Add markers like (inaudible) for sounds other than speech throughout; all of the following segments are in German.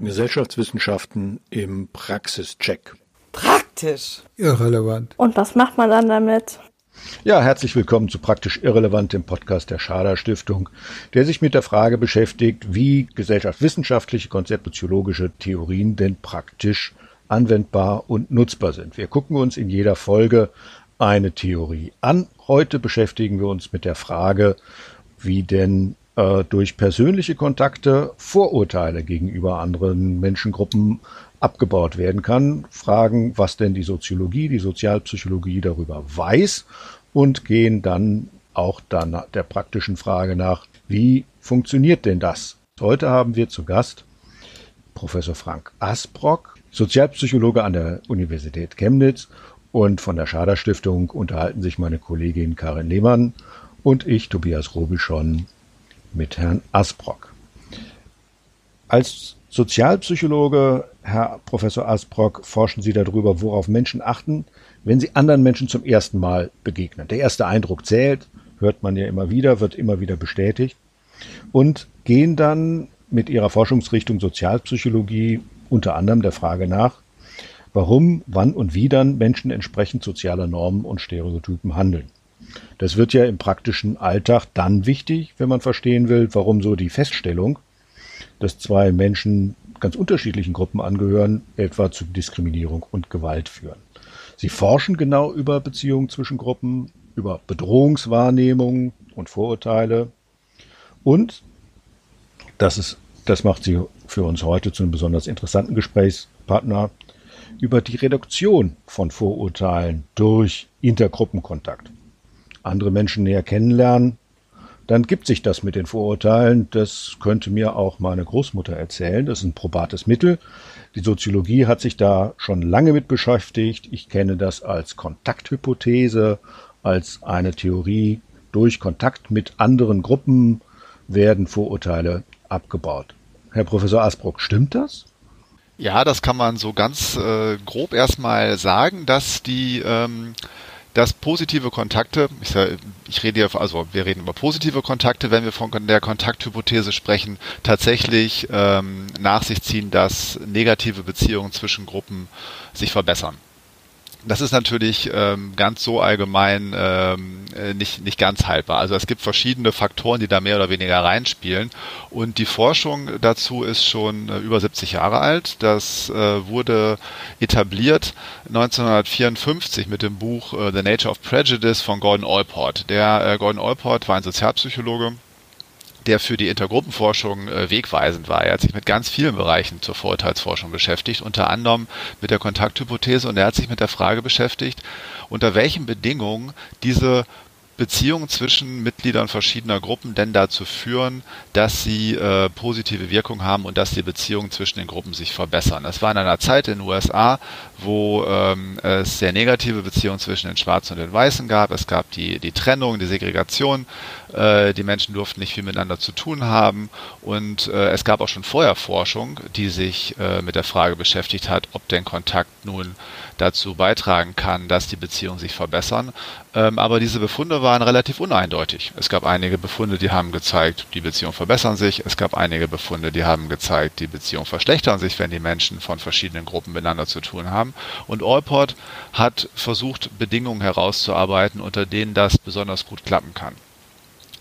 Gesellschaftswissenschaften im Praxischeck. Praktisch. Irrelevant. Und was macht man dann damit? Ja, herzlich willkommen zu Praktisch Irrelevant, dem Podcast der Schader Stiftung, der sich mit der Frage beschäftigt, wie gesellschaftswissenschaftliche, konzeptbiologische Theorien denn praktisch anwendbar und nutzbar sind. Wir gucken uns in jeder Folge eine Theorie an. Heute beschäftigen wir uns mit der Frage, wie denn äh, durch persönliche Kontakte Vorurteile gegenüber anderen Menschengruppen abgebaut werden kann, fragen, was denn die Soziologie, die Sozialpsychologie darüber weiß und gehen dann auch dann der praktischen Frage nach, wie funktioniert denn das? Heute haben wir zu Gast Professor Frank Asbrock, Sozialpsychologe an der Universität Chemnitz und von der Schader Stiftung unterhalten sich meine Kollegin Karin Lehmann und ich, Tobias Robischon, mit Herrn Asbrock. Als Sozialpsychologe, Herr Professor Asbrock, forschen Sie darüber, worauf Menschen achten, wenn sie anderen Menschen zum ersten Mal begegnen. Der erste Eindruck zählt, hört man ja immer wieder, wird immer wieder bestätigt und gehen dann mit ihrer Forschungsrichtung Sozialpsychologie unter anderem der Frage nach, warum, wann und wie dann Menschen entsprechend sozialer Normen und Stereotypen handeln. Das wird ja im praktischen Alltag dann wichtig, wenn man verstehen will, warum so die Feststellung, dass zwei Menschen ganz unterschiedlichen Gruppen angehören, etwa zu Diskriminierung und Gewalt führen. Sie forschen genau über Beziehungen zwischen Gruppen, über Bedrohungswahrnehmung und Vorurteile und das ist, das macht sie für uns heute zu einem besonders interessanten Gesprächspartner über die Reduktion von Vorurteilen durch Intergruppenkontakt andere Menschen näher kennenlernen, dann gibt sich das mit den Vorurteilen. Das könnte mir auch meine Großmutter erzählen. Das ist ein probates Mittel. Die Soziologie hat sich da schon lange mit beschäftigt. Ich kenne das als Kontakthypothese, als eine Theorie. Durch Kontakt mit anderen Gruppen werden Vorurteile abgebaut. Herr Professor Asbrock, stimmt das? Ja, das kann man so ganz äh, grob erstmal sagen, dass die ähm, dass positive Kontakte, ich, ich rede hier, also wir reden über positive Kontakte, wenn wir von der Kontakthypothese sprechen, tatsächlich ähm, nach sich ziehen, dass negative Beziehungen zwischen Gruppen sich verbessern. Das ist natürlich ähm, ganz so allgemein ähm, äh, nicht, nicht ganz haltbar. Also es gibt verschiedene Faktoren, die da mehr oder weniger reinspielen. Und die Forschung dazu ist schon äh, über 70 Jahre alt. Das äh, wurde etabliert 1954 mit dem Buch äh, The Nature of Prejudice von Gordon Allport. Der äh, Gordon Allport war ein Sozialpsychologe der für die Intergruppenforschung äh, wegweisend war. Er hat sich mit ganz vielen Bereichen zur Vorurteilsforschung beschäftigt, unter anderem mit der Kontakthypothese und er hat sich mit der Frage beschäftigt, unter welchen Bedingungen diese Beziehungen zwischen Mitgliedern verschiedener Gruppen denn dazu führen, dass sie äh, positive Wirkung haben und dass die Beziehungen zwischen den Gruppen sich verbessern. Das war in einer Zeit in den USA, wo ähm, es sehr negative Beziehungen zwischen den Schwarzen und den Weißen gab. Es gab die, die Trennung, die Segregation. Äh, die Menschen durften nicht viel miteinander zu tun haben. Und äh, es gab auch schon vorher Forschung, die sich äh, mit der Frage beschäftigt hat, ob denn Kontakt nun dazu beitragen kann, dass die Beziehungen sich verbessern. Ähm, aber diese Befunde waren relativ uneindeutig. Es gab einige Befunde, die haben gezeigt, die Beziehungen verbessern sich. Es gab einige Befunde, die haben gezeigt, die Beziehungen verschlechtern sich, wenn die Menschen von verschiedenen Gruppen miteinander zu tun haben. Und Allport hat versucht, Bedingungen herauszuarbeiten, unter denen das besonders gut klappen kann.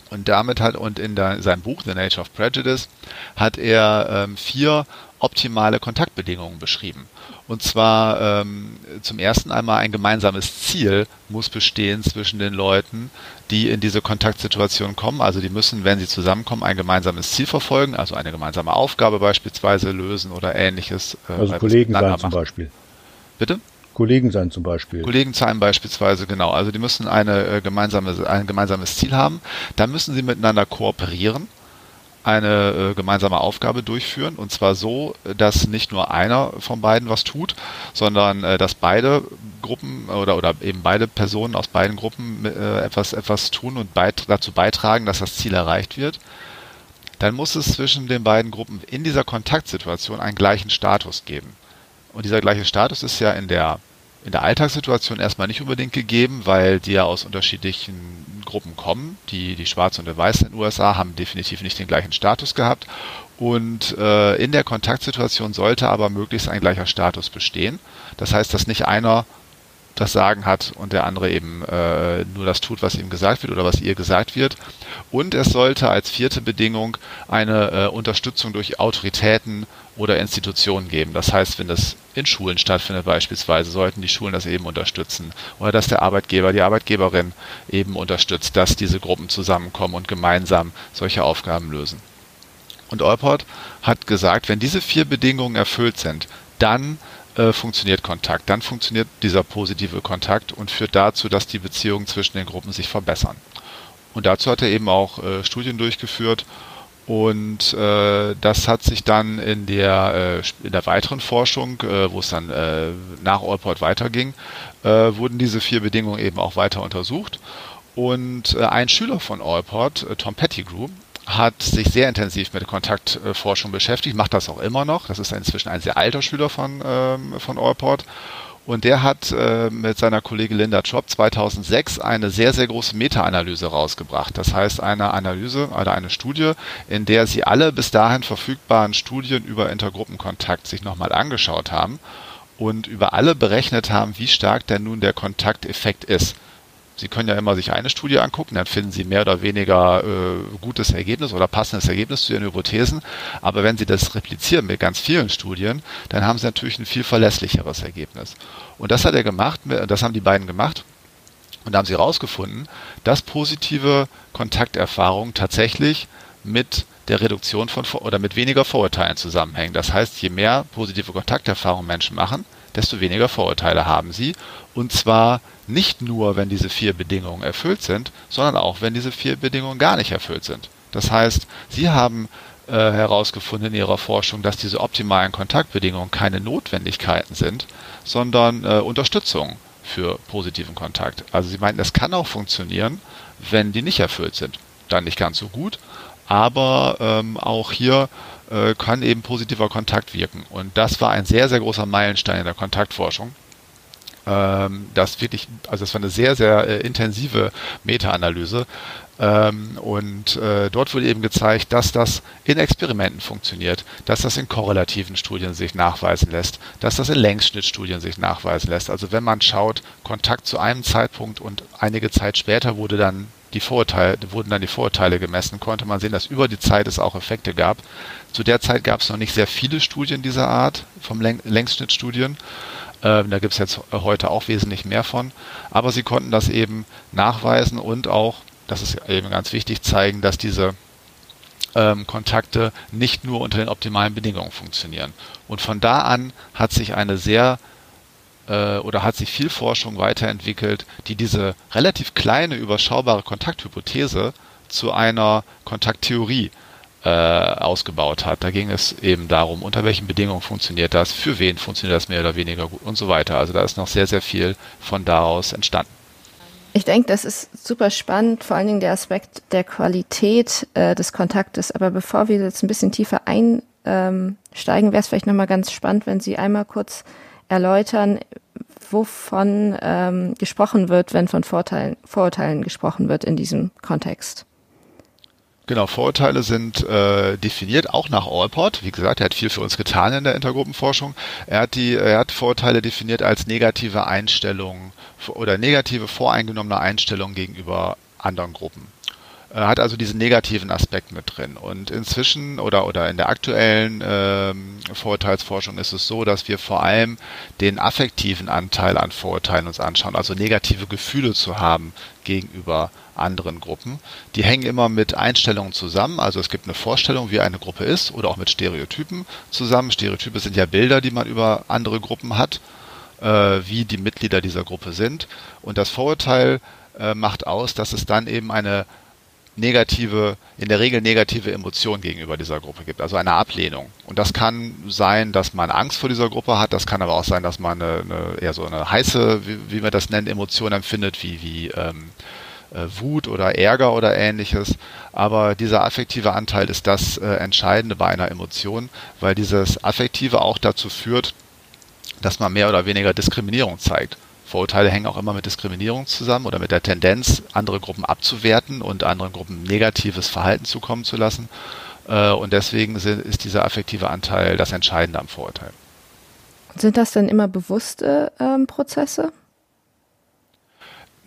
Und damit hat, und in der, seinem Buch The Nature of Prejudice hat er ähm, vier optimale Kontaktbedingungen beschrieben. Und zwar ähm, zum ersten einmal ein gemeinsames Ziel muss bestehen zwischen den Leuten, die in diese Kontaktsituation kommen. Also die müssen, wenn sie zusammenkommen, ein gemeinsames Ziel verfolgen, also eine gemeinsame Aufgabe beispielsweise lösen oder ähnliches. Äh, also Kollegen sein zum Beispiel. Bitte? Kollegen sein zum Beispiel. Kollegen sein beispielsweise, genau. Also die müssen eine, äh, gemeinsame, ein gemeinsames Ziel haben. Dann müssen sie miteinander kooperieren eine äh, gemeinsame Aufgabe durchführen und zwar so, dass nicht nur einer von beiden was tut, sondern äh, dass beide Gruppen oder oder eben beide Personen aus beiden Gruppen äh, etwas etwas tun und beit dazu beitragen, dass das Ziel erreicht wird. Dann muss es zwischen den beiden Gruppen in dieser Kontaktsituation einen gleichen Status geben. Und dieser gleiche Status ist ja in der in der Alltagssituation erstmal nicht unbedingt gegeben, weil die ja aus unterschiedlichen Gruppen kommen. Die, die Schwarze und die Weiße in den USA haben definitiv nicht den gleichen Status gehabt. Und äh, in der Kontaktsituation sollte aber möglichst ein gleicher Status bestehen. Das heißt, dass nicht einer das Sagen hat und der andere eben äh, nur das tut, was ihm gesagt wird oder was ihr gesagt wird. Und es sollte als vierte Bedingung eine äh, Unterstützung durch Autoritäten oder Institutionen geben. Das heißt, wenn das in Schulen stattfindet beispielsweise, sollten die Schulen das eben unterstützen. Oder dass der Arbeitgeber, die Arbeitgeberin eben unterstützt, dass diese Gruppen zusammenkommen und gemeinsam solche Aufgaben lösen. Und Olport hat gesagt, wenn diese vier Bedingungen erfüllt sind, dann äh, funktioniert Kontakt. Dann funktioniert dieser positive Kontakt und führt dazu, dass die Beziehungen zwischen den Gruppen sich verbessern. Und dazu hat er eben auch äh, Studien durchgeführt und äh, das hat sich dann in der, äh, in der weiteren Forschung, äh, wo es dann äh, nach Allport weiterging, äh, wurden diese vier Bedingungen eben auch weiter untersucht. Und äh, ein Schüler von Allport, äh, Tom Pettigrew, hat sich sehr intensiv mit Kontaktforschung beschäftigt, macht das auch immer noch. Das ist inzwischen ein sehr alter Schüler von, ähm, von Allport. Und der hat äh, mit seiner Kollegin Linda Chop 2006 eine sehr, sehr große Meta-Analyse rausgebracht. Das heißt eine Analyse oder eine Studie, in der sie alle bis dahin verfügbaren Studien über Intergruppenkontakt sich nochmal angeschaut haben und über alle berechnet haben, wie stark denn nun der Kontakteffekt ist. Sie können ja immer sich eine Studie angucken, dann finden Sie mehr oder weniger äh, gutes Ergebnis oder passendes Ergebnis zu Ihren Hypothesen. Aber wenn Sie das replizieren mit ganz vielen Studien, dann haben Sie natürlich ein viel verlässlicheres Ergebnis. Und das hat er gemacht, das haben die beiden gemacht. Und da haben sie herausgefunden, dass positive Kontakterfahrungen tatsächlich mit der Reduktion von oder mit weniger Vorurteilen zusammenhängen. Das heißt, je mehr positive Kontakterfahrungen Menschen machen, desto weniger Vorurteile haben sie. Und zwar nicht nur, wenn diese vier Bedingungen erfüllt sind, sondern auch, wenn diese vier Bedingungen gar nicht erfüllt sind. Das heißt, sie haben äh, herausgefunden in ihrer Forschung, dass diese optimalen Kontaktbedingungen keine Notwendigkeiten sind, sondern äh, Unterstützung für positiven Kontakt. Also sie meinten, es kann auch funktionieren, wenn die nicht erfüllt sind. Dann nicht ganz so gut, aber ähm, auch hier äh, kann eben positiver Kontakt wirken. Und das war ein sehr, sehr großer Meilenstein in der Kontaktforschung. Ähm, das wirklich, also das war eine sehr, sehr äh, intensive Meta-Analyse. Ähm, und äh, dort wurde eben gezeigt, dass das in Experimenten funktioniert, dass das in korrelativen Studien sich nachweisen lässt, dass das in Längsschnittstudien sich nachweisen lässt. Also wenn man schaut, Kontakt zu einem Zeitpunkt und einige Zeit später wurde dann die Vorurteile, wurden dann die Vorurteile gemessen, konnte man sehen, dass über die Zeit es auch Effekte gab. Zu der Zeit gab es noch nicht sehr viele Studien dieser Art, vom Längsschnittstudien. Ähm, da gibt es jetzt heute auch wesentlich mehr von. Aber sie konnten das eben nachweisen und auch, das ist eben ganz wichtig, zeigen, dass diese ähm, Kontakte nicht nur unter den optimalen Bedingungen funktionieren. Und von da an hat sich eine sehr äh, oder hat sich viel Forschung weiterentwickelt, die diese relativ kleine, überschaubare Kontakthypothese zu einer Kontakttheorie äh, ausgebaut hat. Da ging es eben darum, unter welchen Bedingungen funktioniert das, für wen funktioniert das mehr oder weniger gut und so weiter. Also da ist noch sehr, sehr viel von daraus entstanden. Ich denke, das ist super spannend, vor allen Dingen der Aspekt der Qualität äh, des Kontaktes. Aber bevor wir jetzt ein bisschen tiefer einsteigen, ähm, wäre es vielleicht nochmal ganz spannend, wenn Sie einmal kurz erläutern, wovon ähm, gesprochen wird, wenn von Vorteilen, Vorurteilen gesprochen wird in diesem Kontext. Genau, Vorurteile sind äh, definiert, auch nach Allport. Wie gesagt, er hat viel für uns getan in der Intergruppenforschung. Er hat die, er hat Vorurteile definiert als negative Einstellungen oder negative voreingenommene Einstellungen gegenüber anderen Gruppen. Äh, hat also diesen negativen Aspekt mit drin. Und inzwischen oder, oder in der aktuellen ähm, Vorurteilsforschung ist es so, dass wir vor allem den affektiven Anteil an Vorurteilen uns anschauen, also negative Gefühle zu haben gegenüber anderen Gruppen. Die hängen immer mit Einstellungen zusammen. Also es gibt eine Vorstellung, wie eine Gruppe ist oder auch mit Stereotypen zusammen. Stereotype sind ja Bilder, die man über andere Gruppen hat, äh, wie die Mitglieder dieser Gruppe sind. Und das Vorurteil äh, macht aus, dass es dann eben eine negative, in der Regel negative Emotionen gegenüber dieser Gruppe gibt, also eine Ablehnung. Und das kann sein, dass man Angst vor dieser Gruppe hat, das kann aber auch sein, dass man eine, eine eher so eine heiße, wie, wie man das nennt, Emotion empfindet, wie, wie ähm, äh, Wut oder Ärger oder ähnliches. Aber dieser affektive Anteil ist das äh, Entscheidende bei einer Emotion, weil dieses Affektive auch dazu führt, dass man mehr oder weniger Diskriminierung zeigt. Vorurteile hängen auch immer mit Diskriminierung zusammen oder mit der Tendenz, andere Gruppen abzuwerten und anderen Gruppen negatives Verhalten zukommen zu lassen. Äh, und deswegen ist dieser affektive Anteil das Entscheidende am Vorurteil. Sind das denn immer bewusste ähm, Prozesse?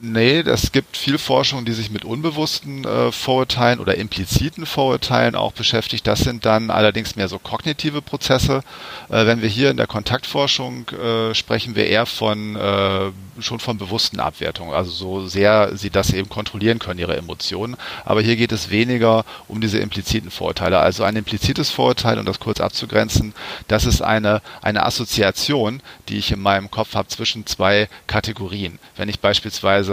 Nee, es gibt viel Forschung, die sich mit unbewussten äh, Vorurteilen oder impliziten Vorurteilen auch beschäftigt. Das sind dann allerdings mehr so kognitive Prozesse. Äh, wenn wir hier in der Kontaktforschung äh, sprechen wir eher von äh, schon von bewussten Abwertungen, also so sehr sie das eben kontrollieren können, ihre Emotionen. Aber hier geht es weniger um diese impliziten Vorurteile. Also ein implizites Vorurteil, um das kurz abzugrenzen, das ist eine, eine Assoziation, die ich in meinem Kopf habe zwischen zwei Kategorien. Wenn ich beispielsweise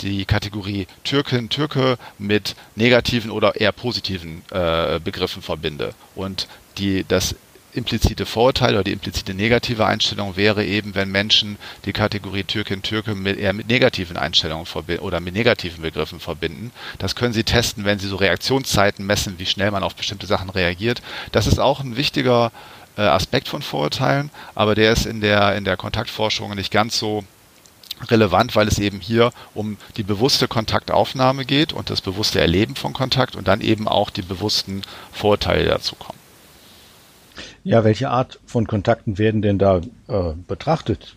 die Kategorie Türkin, Türke mit negativen oder eher positiven äh, Begriffen verbinde und die das implizite Vorurteil oder die implizite negative Einstellung wäre eben, wenn Menschen die Kategorie Türkin, Türke mit, eher mit negativen Einstellungen oder mit negativen Begriffen verbinden. Das können Sie testen, wenn Sie so Reaktionszeiten messen, wie schnell man auf bestimmte Sachen reagiert. Das ist auch ein wichtiger äh, Aspekt von Vorurteilen, aber der ist in der, in der Kontaktforschung nicht ganz so relevant, weil es eben hier um die bewusste Kontaktaufnahme geht und das bewusste Erleben von Kontakt und dann eben auch die bewussten Vorurteile dazu kommen. Ja, welche Art von Kontakten werden denn da äh, betrachtet?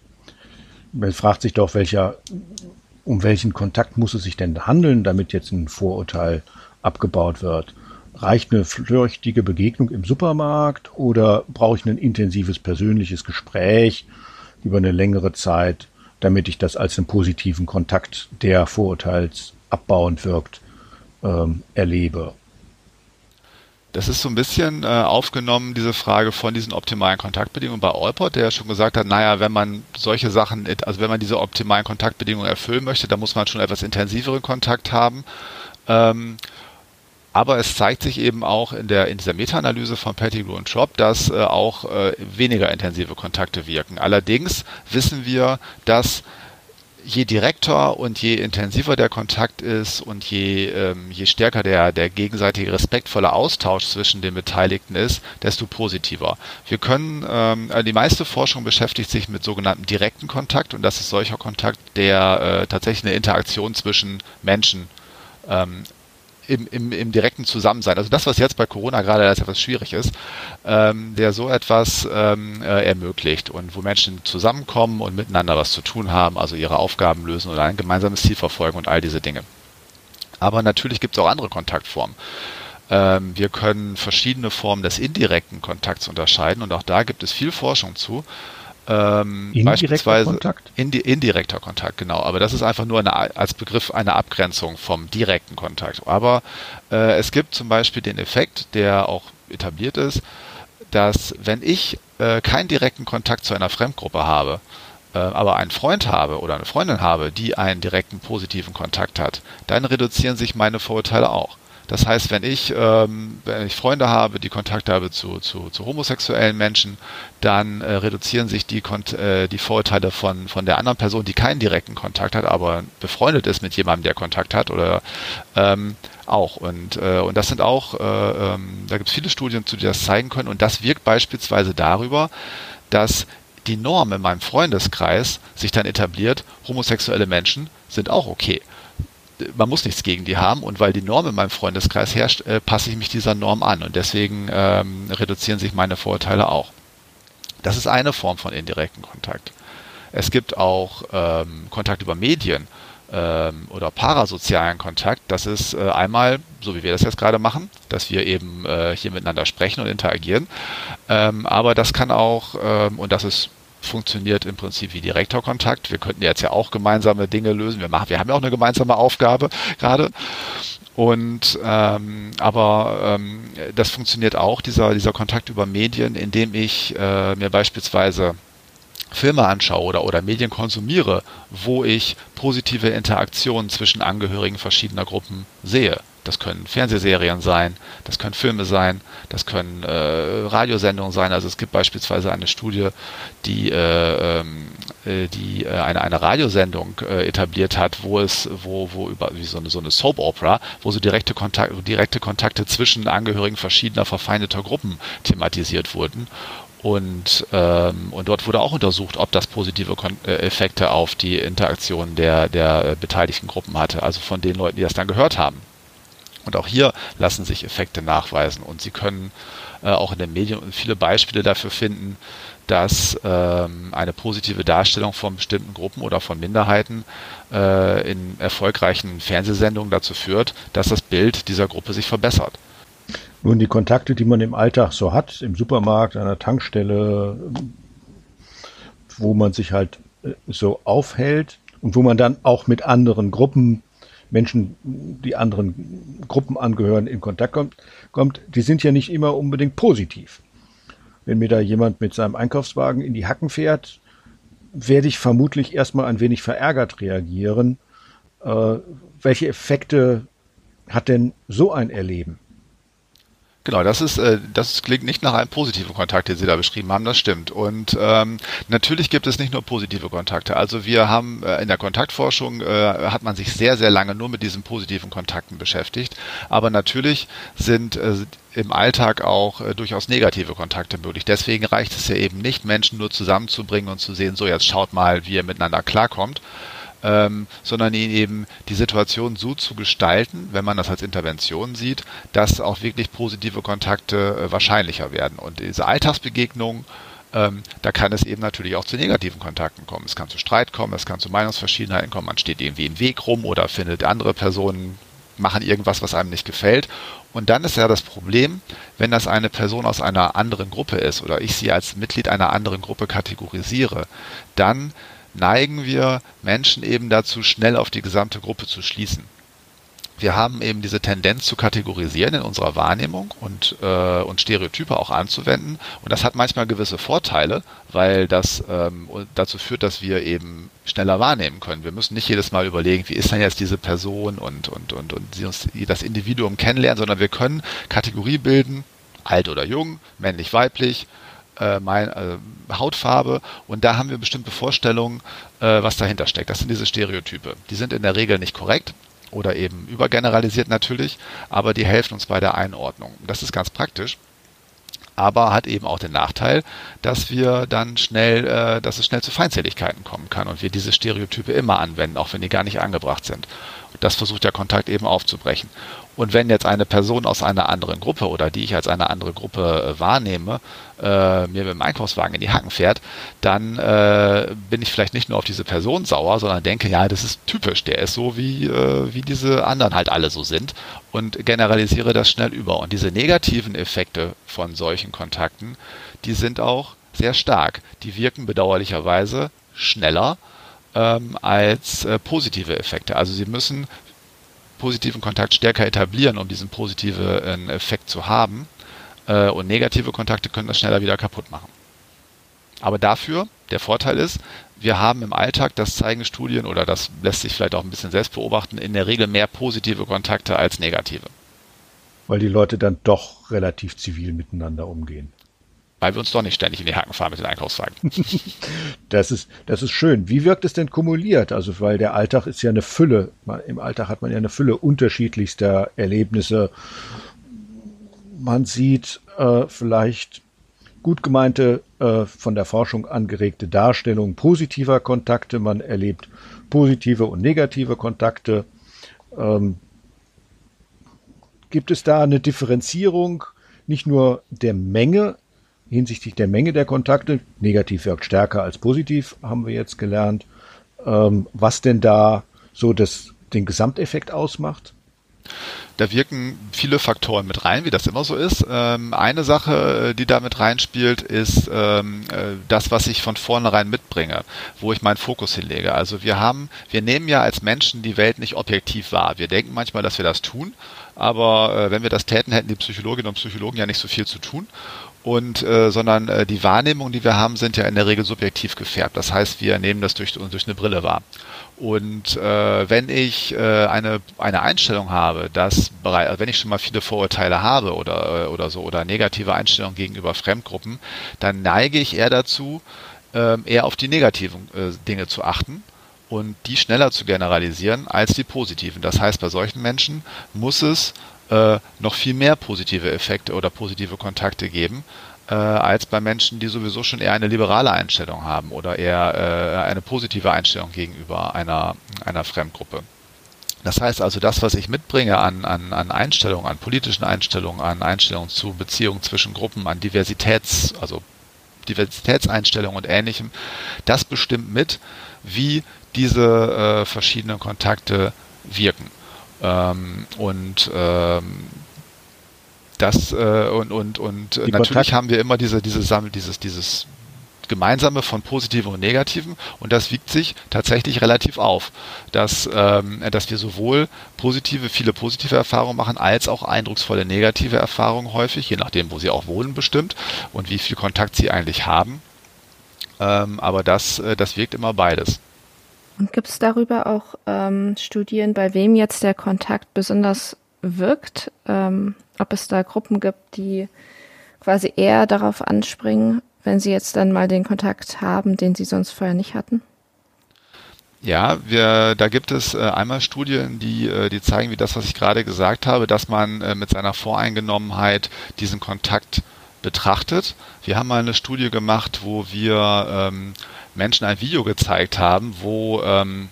Man fragt sich doch, welcher, um welchen Kontakt muss es sich denn handeln, damit jetzt ein Vorurteil abgebaut wird? Reicht eine flüchtige Begegnung im Supermarkt oder brauche ich ein intensives persönliches Gespräch über eine längere Zeit, damit ich das als einen positiven Kontakt, der vorurteilsabbauend wirkt, ähm, erlebe? Das ist so ein bisschen äh, aufgenommen, diese Frage von diesen optimalen Kontaktbedingungen bei Allport, der ja schon gesagt hat, naja, wenn man solche Sachen, also wenn man diese optimalen Kontaktbedingungen erfüllen möchte, dann muss man schon etwas intensiveren Kontakt haben. Ähm, aber es zeigt sich eben auch in, der, in dieser Meta-Analyse von Pettigrew und Schropp, dass äh, auch äh, weniger intensive Kontakte wirken. Allerdings wissen wir, dass je direkter und je intensiver der Kontakt ist und je, ähm, je stärker der, der gegenseitige respektvolle Austausch zwischen den Beteiligten ist, desto positiver. Wir können, ähm, äh, die meiste Forschung beschäftigt sich mit sogenannten direkten Kontakt und das ist solcher Kontakt, der äh, tatsächlich eine Interaktion zwischen Menschen ähm, im, im, im direkten Zusammensein, also das, was jetzt bei Corona gerade als etwas schwierig ist, ähm, der so etwas ähm, äh, ermöglicht und wo Menschen zusammenkommen und miteinander was zu tun haben, also ihre Aufgaben lösen oder ein gemeinsames Ziel verfolgen und all diese Dinge. Aber natürlich gibt es auch andere Kontaktformen. Ähm, wir können verschiedene Formen des indirekten Kontakts unterscheiden und auch da gibt es viel Forschung zu. Ähm, indirekter Kontakt? Indi indirekter Kontakt, genau. Aber das ist einfach nur eine, als Begriff eine Abgrenzung vom direkten Kontakt. Aber äh, es gibt zum Beispiel den Effekt, der auch etabliert ist, dass wenn ich äh, keinen direkten Kontakt zu einer Fremdgruppe habe, äh, aber einen Freund habe oder eine Freundin habe, die einen direkten positiven Kontakt hat, dann reduzieren sich meine Vorurteile auch. Das heißt, wenn ich, ähm, wenn ich Freunde habe, die Kontakt habe zu, zu, zu homosexuellen Menschen, dann äh, reduzieren sich die, äh, die Vorurteile von, von der anderen Person, die keinen direkten Kontakt hat, aber befreundet ist mit jemandem, der Kontakt hat oder ähm, auch. Und, äh, und das sind auch, äh, ähm, da gibt es viele Studien zu, die das zeigen können. Und das wirkt beispielsweise darüber, dass die Norm in meinem Freundeskreis sich dann etabliert, homosexuelle Menschen sind auch okay man muss nichts gegen die haben und weil die Norm in meinem Freundeskreis herrscht, äh, passe ich mich dieser Norm an und deswegen ähm, reduzieren sich meine Vorurteile auch. Das ist eine Form von indirekten Kontakt. Es gibt auch ähm, Kontakt über Medien ähm, oder parasozialen Kontakt. Das ist äh, einmal, so wie wir das jetzt gerade machen, dass wir eben äh, hier miteinander sprechen und interagieren. Ähm, aber das kann auch, ähm, und das ist funktioniert im Prinzip wie direkter Kontakt. Wir könnten jetzt ja auch gemeinsame Dinge lösen. Wir machen, wir haben ja auch eine gemeinsame Aufgabe gerade. Und ähm, aber ähm, das funktioniert auch, dieser, dieser Kontakt über Medien, indem ich äh, mir beispielsweise Filme anschaue oder, oder Medien konsumiere, wo ich positive Interaktionen zwischen Angehörigen verschiedener Gruppen sehe. Das können Fernsehserien sein, das können Filme sein, das können äh, Radiosendungen sein. Also es gibt beispielsweise eine Studie, die, äh, ähm, äh, die äh, eine, eine Radiosendung äh, etabliert hat, wo es, wo, wo über wie so eine, so eine Soap Opera, wo so direkte, Kontakt, direkte Kontakte zwischen Angehörigen verschiedener verfeindeter Gruppen thematisiert wurden. Und, ähm, und dort wurde auch untersucht, ob das positive Kon äh, Effekte auf die Interaktion der, der beteiligten Gruppen hatte, also von den Leuten, die das dann gehört haben. Und auch hier lassen sich Effekte nachweisen und Sie können äh, auch in den Medien viele Beispiele dafür finden, dass ähm, eine positive Darstellung von bestimmten Gruppen oder von Minderheiten äh, in erfolgreichen Fernsehsendungen dazu führt, dass das Bild dieser Gruppe sich verbessert. Nun, die Kontakte, die man im Alltag so hat, im Supermarkt, an der Tankstelle, wo man sich halt äh, so aufhält und wo man dann auch mit anderen Gruppen, Menschen, die anderen Gruppen angehören, in Kontakt kommt, kommt, die sind ja nicht immer unbedingt positiv. Wenn mir da jemand mit seinem Einkaufswagen in die Hacken fährt, werde ich vermutlich erstmal ein wenig verärgert reagieren. Äh, welche Effekte hat denn so ein Erleben? Genau, das ist, äh, das klingt nicht nach einem positiven Kontakt, den Sie da beschrieben haben, das stimmt. Und ähm, natürlich gibt es nicht nur positive Kontakte. Also wir haben äh, in der Kontaktforschung äh, hat man sich sehr, sehr lange nur mit diesen positiven Kontakten beschäftigt. Aber natürlich sind äh, im Alltag auch äh, durchaus negative Kontakte möglich. Deswegen reicht es ja eben nicht, Menschen nur zusammenzubringen und zu sehen, so jetzt schaut mal, wie ihr miteinander klarkommt, ähm, sondern ihnen eben die Situation so zu gestalten, wenn man das als Intervention sieht, dass auch wirklich positive Kontakte äh, wahrscheinlicher werden. Und diese Alltagsbegegnungen, ähm, da kann es eben natürlich auch zu negativen Kontakten kommen. Es kann zu Streit kommen, es kann zu Meinungsverschiedenheiten kommen, man steht irgendwie im Weg rum oder findet andere Personen machen irgendwas, was einem nicht gefällt. Und dann ist ja das Problem, wenn das eine Person aus einer anderen Gruppe ist oder ich sie als Mitglied einer anderen Gruppe kategorisiere, dann neigen wir Menschen eben dazu, schnell auf die gesamte Gruppe zu schließen. Wir haben eben diese Tendenz zu kategorisieren in unserer Wahrnehmung und, äh, und Stereotype auch anzuwenden. Und das hat manchmal gewisse Vorteile, weil das ähm, dazu führt, dass wir eben schneller wahrnehmen können. Wir müssen nicht jedes Mal überlegen, wie ist denn jetzt diese Person und, und, und, und sie uns das Individuum kennenlernen, sondern wir können Kategorie bilden, alt oder jung, männlich, weiblich, äh, mein, äh, Hautfarbe und da haben wir bestimmte Vorstellungen, äh, was dahinter steckt. Das sind diese Stereotype. Die sind in der Regel nicht korrekt oder eben übergeneralisiert natürlich, aber die helfen uns bei der Einordnung. Das ist ganz praktisch aber hat eben auch den Nachteil, dass wir dann schnell, äh, dass es schnell zu Feindseligkeiten kommen kann und wir diese Stereotype immer anwenden, auch wenn die gar nicht angebracht sind. Das versucht der Kontakt eben aufzubrechen. Und wenn jetzt eine Person aus einer anderen Gruppe oder die ich als eine andere Gruppe äh, wahrnehme, äh, mir mit dem Einkaufswagen in die Hacken fährt, dann äh, bin ich vielleicht nicht nur auf diese Person sauer, sondern denke, ja, das ist typisch, der ist so wie, äh, wie diese anderen halt alle so sind und generalisiere das schnell über. Und diese negativen Effekte von solchen Kontakten, die sind auch sehr stark. Die wirken bedauerlicherweise schneller ähm, als äh, positive Effekte. Also sie müssen positiven Kontakt stärker etablieren, um diesen positiven äh, Effekt zu haben. Äh, und negative Kontakte können das schneller wieder kaputt machen. Aber dafür, der Vorteil ist, wir haben im Alltag, das zeigen Studien oder das lässt sich vielleicht auch ein bisschen selbst beobachten, in der Regel mehr positive Kontakte als negative. Weil die Leute dann doch relativ zivil miteinander umgehen weil wir uns doch nicht ständig in die Haken fahren mit den Einkaufswagen. (laughs) das ist, das ist schön. Wie wirkt es denn kumuliert? Also, weil der Alltag ist ja eine Fülle. Im Alltag hat man ja eine Fülle unterschiedlichster Erlebnisse. Man sieht äh, vielleicht gut gemeinte, äh, von der Forschung angeregte Darstellung positiver Kontakte. Man erlebt positive und negative Kontakte. Ähm, gibt es da eine Differenzierung nicht nur der Menge hinsichtlich der Menge der Kontakte. Negativ wirkt stärker als positiv, haben wir jetzt gelernt. Ähm, was denn da so das, den Gesamteffekt ausmacht? Da wirken viele Faktoren mit rein, wie das immer so ist. Ähm, eine Sache, äh, die da mit reinspielt, ist ähm, äh, das, was ich von vornherein mitbringe, wo ich meinen Fokus hinlege. Also wir haben, wir nehmen ja als Menschen die Welt nicht objektiv wahr. Wir denken manchmal, dass wir das tun, aber äh, wenn wir das täten, hätten die Psychologinnen und Psychologen ja nicht so viel zu tun und äh, sondern äh, die Wahrnehmungen, die wir haben, sind ja in der Regel subjektiv gefärbt. Das heißt, wir nehmen das durch, durch eine Brille wahr. Und äh, wenn ich äh, eine, eine Einstellung habe, dass wenn ich schon mal viele Vorurteile habe oder, äh, oder so oder negative Einstellungen gegenüber Fremdgruppen, dann neige ich eher dazu, äh, eher auf die negativen äh, Dinge zu achten und die schneller zu generalisieren als die positiven. Das heißt, bei solchen Menschen muss es äh, noch viel mehr positive Effekte oder positive Kontakte geben, äh, als bei Menschen, die sowieso schon eher eine liberale Einstellung haben oder eher äh, eine positive Einstellung gegenüber einer, einer Fremdgruppe. Das heißt also, das, was ich mitbringe an, an, an Einstellungen, an politischen Einstellungen, an Einstellungen zu Beziehungen zwischen Gruppen, an Diversitäts, also Diversitätseinstellungen und ähnlichem, das bestimmt mit, wie diese äh, verschiedenen Kontakte wirken. Ähm, und ähm, das äh, und und und Die natürlich Kontakt haben wir immer diese diese Sammel dieses dieses Gemeinsame von Positiven und Negativen und das wiegt sich tatsächlich relativ auf, dass, ähm, dass wir sowohl positive, viele positive Erfahrungen machen, als auch eindrucksvolle negative Erfahrungen häufig, je nachdem, wo sie auch wohnen bestimmt und wie viel Kontakt sie eigentlich haben. Ähm, aber das, äh, das wirkt immer beides. Und gibt es darüber auch ähm, Studien, bei wem jetzt der Kontakt besonders wirkt? Ähm, ob es da Gruppen gibt, die quasi eher darauf anspringen wenn Sie jetzt dann mal den Kontakt haben, den Sie sonst vorher nicht hatten? Ja, wir, da gibt es äh, einmal Studien, die, äh, die zeigen, wie das, was ich gerade gesagt habe, dass man äh, mit seiner Voreingenommenheit diesen Kontakt betrachtet. Wir haben mal eine Studie gemacht, wo wir ähm, Menschen ein Video gezeigt haben, wo ähm,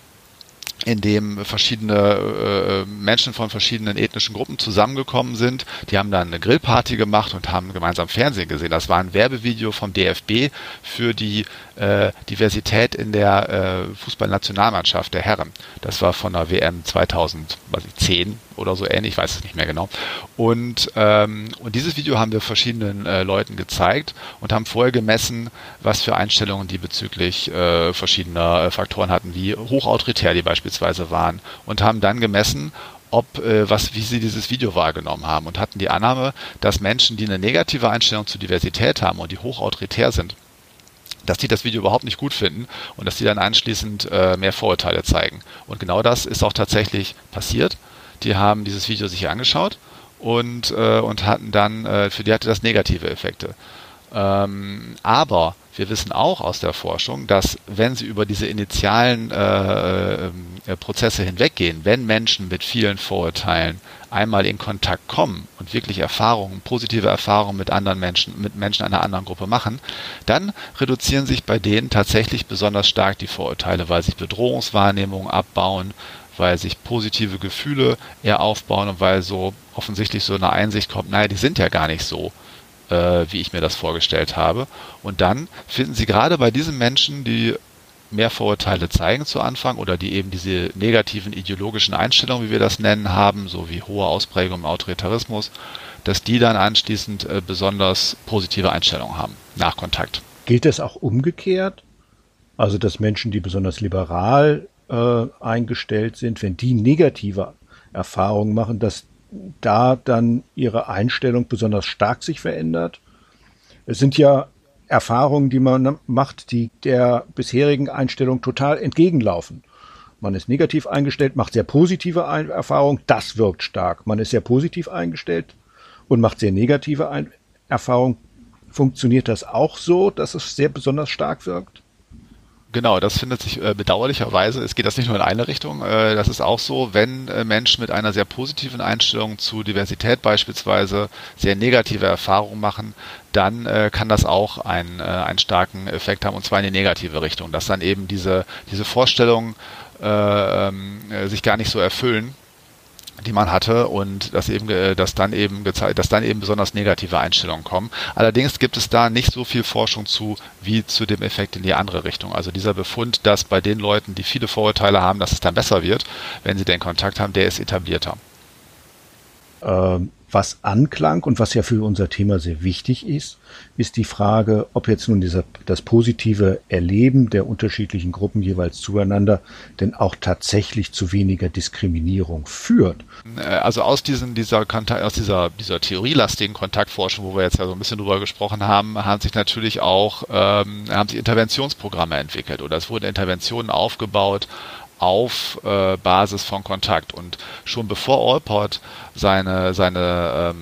in dem verschiedene äh, Menschen von verschiedenen ethnischen Gruppen zusammengekommen sind. Die haben dann eine Grillparty gemacht und haben gemeinsam Fernsehen gesehen. Das war ein Werbevideo vom DFB für die äh, Diversität in der äh, Fußballnationalmannschaft der Herren. Das war von der WM 2010 oder so ähnlich, ich weiß es nicht mehr genau. Und, ähm, und dieses Video haben wir verschiedenen äh, Leuten gezeigt und haben vorher gemessen, was für Einstellungen die bezüglich äh, verschiedener äh, Faktoren hatten, wie hochautoritär die beispielsweise waren und haben dann gemessen, ob äh, was wie sie dieses Video wahrgenommen haben und hatten die Annahme, dass Menschen, die eine negative Einstellung zur Diversität haben und die hochautoritär sind, dass die das Video überhaupt nicht gut finden und dass die dann anschließend äh, mehr Vorurteile zeigen. Und genau das ist auch tatsächlich passiert. Die haben dieses Video sich angeschaut und, äh, und hatten dann, äh, für die hatte das negative Effekte. Ähm, aber wir wissen auch aus der Forschung, dass wenn sie über diese initialen äh, äh, Prozesse hinweggehen, wenn Menschen mit vielen Vorurteilen einmal in Kontakt kommen und wirklich Erfahrungen, positive Erfahrungen mit anderen Menschen, mit Menschen einer anderen Gruppe machen, dann reduzieren sich bei denen tatsächlich besonders stark die Vorurteile, weil sich Bedrohungswahrnehmungen abbauen, weil sich positive Gefühle eher aufbauen und weil so offensichtlich so eine Einsicht kommt, naja, die sind ja gar nicht so äh, wie ich mir das vorgestellt habe. Und dann finden Sie gerade bei diesen Menschen, die mehr Vorurteile zeigen zu Anfang oder die eben diese negativen ideologischen Einstellungen, wie wir das nennen, haben, so wie hohe Ausprägung im Autoritarismus, dass die dann anschließend äh, besonders positive Einstellungen haben nach Kontakt. Gilt das auch umgekehrt? Also dass Menschen, die besonders liberal äh, eingestellt sind, wenn die negative Erfahrungen machen, dass da dann ihre Einstellung besonders stark sich verändert. Es sind ja Erfahrungen, die man macht, die der bisherigen Einstellung total entgegenlaufen. Man ist negativ eingestellt, macht sehr positive Erfahrungen, das wirkt stark. Man ist sehr positiv eingestellt und macht sehr negative Erfahrungen. Funktioniert das auch so, dass es sehr besonders stark wirkt? Genau, das findet sich äh, bedauerlicherweise, es geht das nicht nur in eine Richtung, äh, das ist auch so, wenn äh, Menschen mit einer sehr positiven Einstellung zu Diversität beispielsweise sehr negative Erfahrungen machen, dann äh, kann das auch einen, äh, einen starken Effekt haben, und zwar in die negative Richtung, dass dann eben diese, diese Vorstellungen äh, ähm, sich gar nicht so erfüllen die man hatte und dass eben, dass dann eben gezeigt, dass dann eben besonders negative Einstellungen kommen. Allerdings gibt es da nicht so viel Forschung zu wie zu dem Effekt in die andere Richtung. Also dieser Befund, dass bei den Leuten, die viele Vorurteile haben, dass es dann besser wird, wenn sie den Kontakt haben, der ist etablierter. Ähm, was anklang und was ja für unser Thema sehr wichtig ist, ist die Frage, ob jetzt nun dieser, das positive Erleben der unterschiedlichen Gruppen jeweils zueinander denn auch tatsächlich zu weniger Diskriminierung führt. Äh, also aus diesen, dieser, aus dieser, dieser theorielastigen Kontaktforschung, wo wir jetzt ja so ein bisschen drüber gesprochen haben, haben sich natürlich auch, ähm, haben sich Interventionsprogramme entwickelt oder es wurden Interventionen aufgebaut, auf äh, Basis von Kontakt. Und schon bevor Allport seine, seine,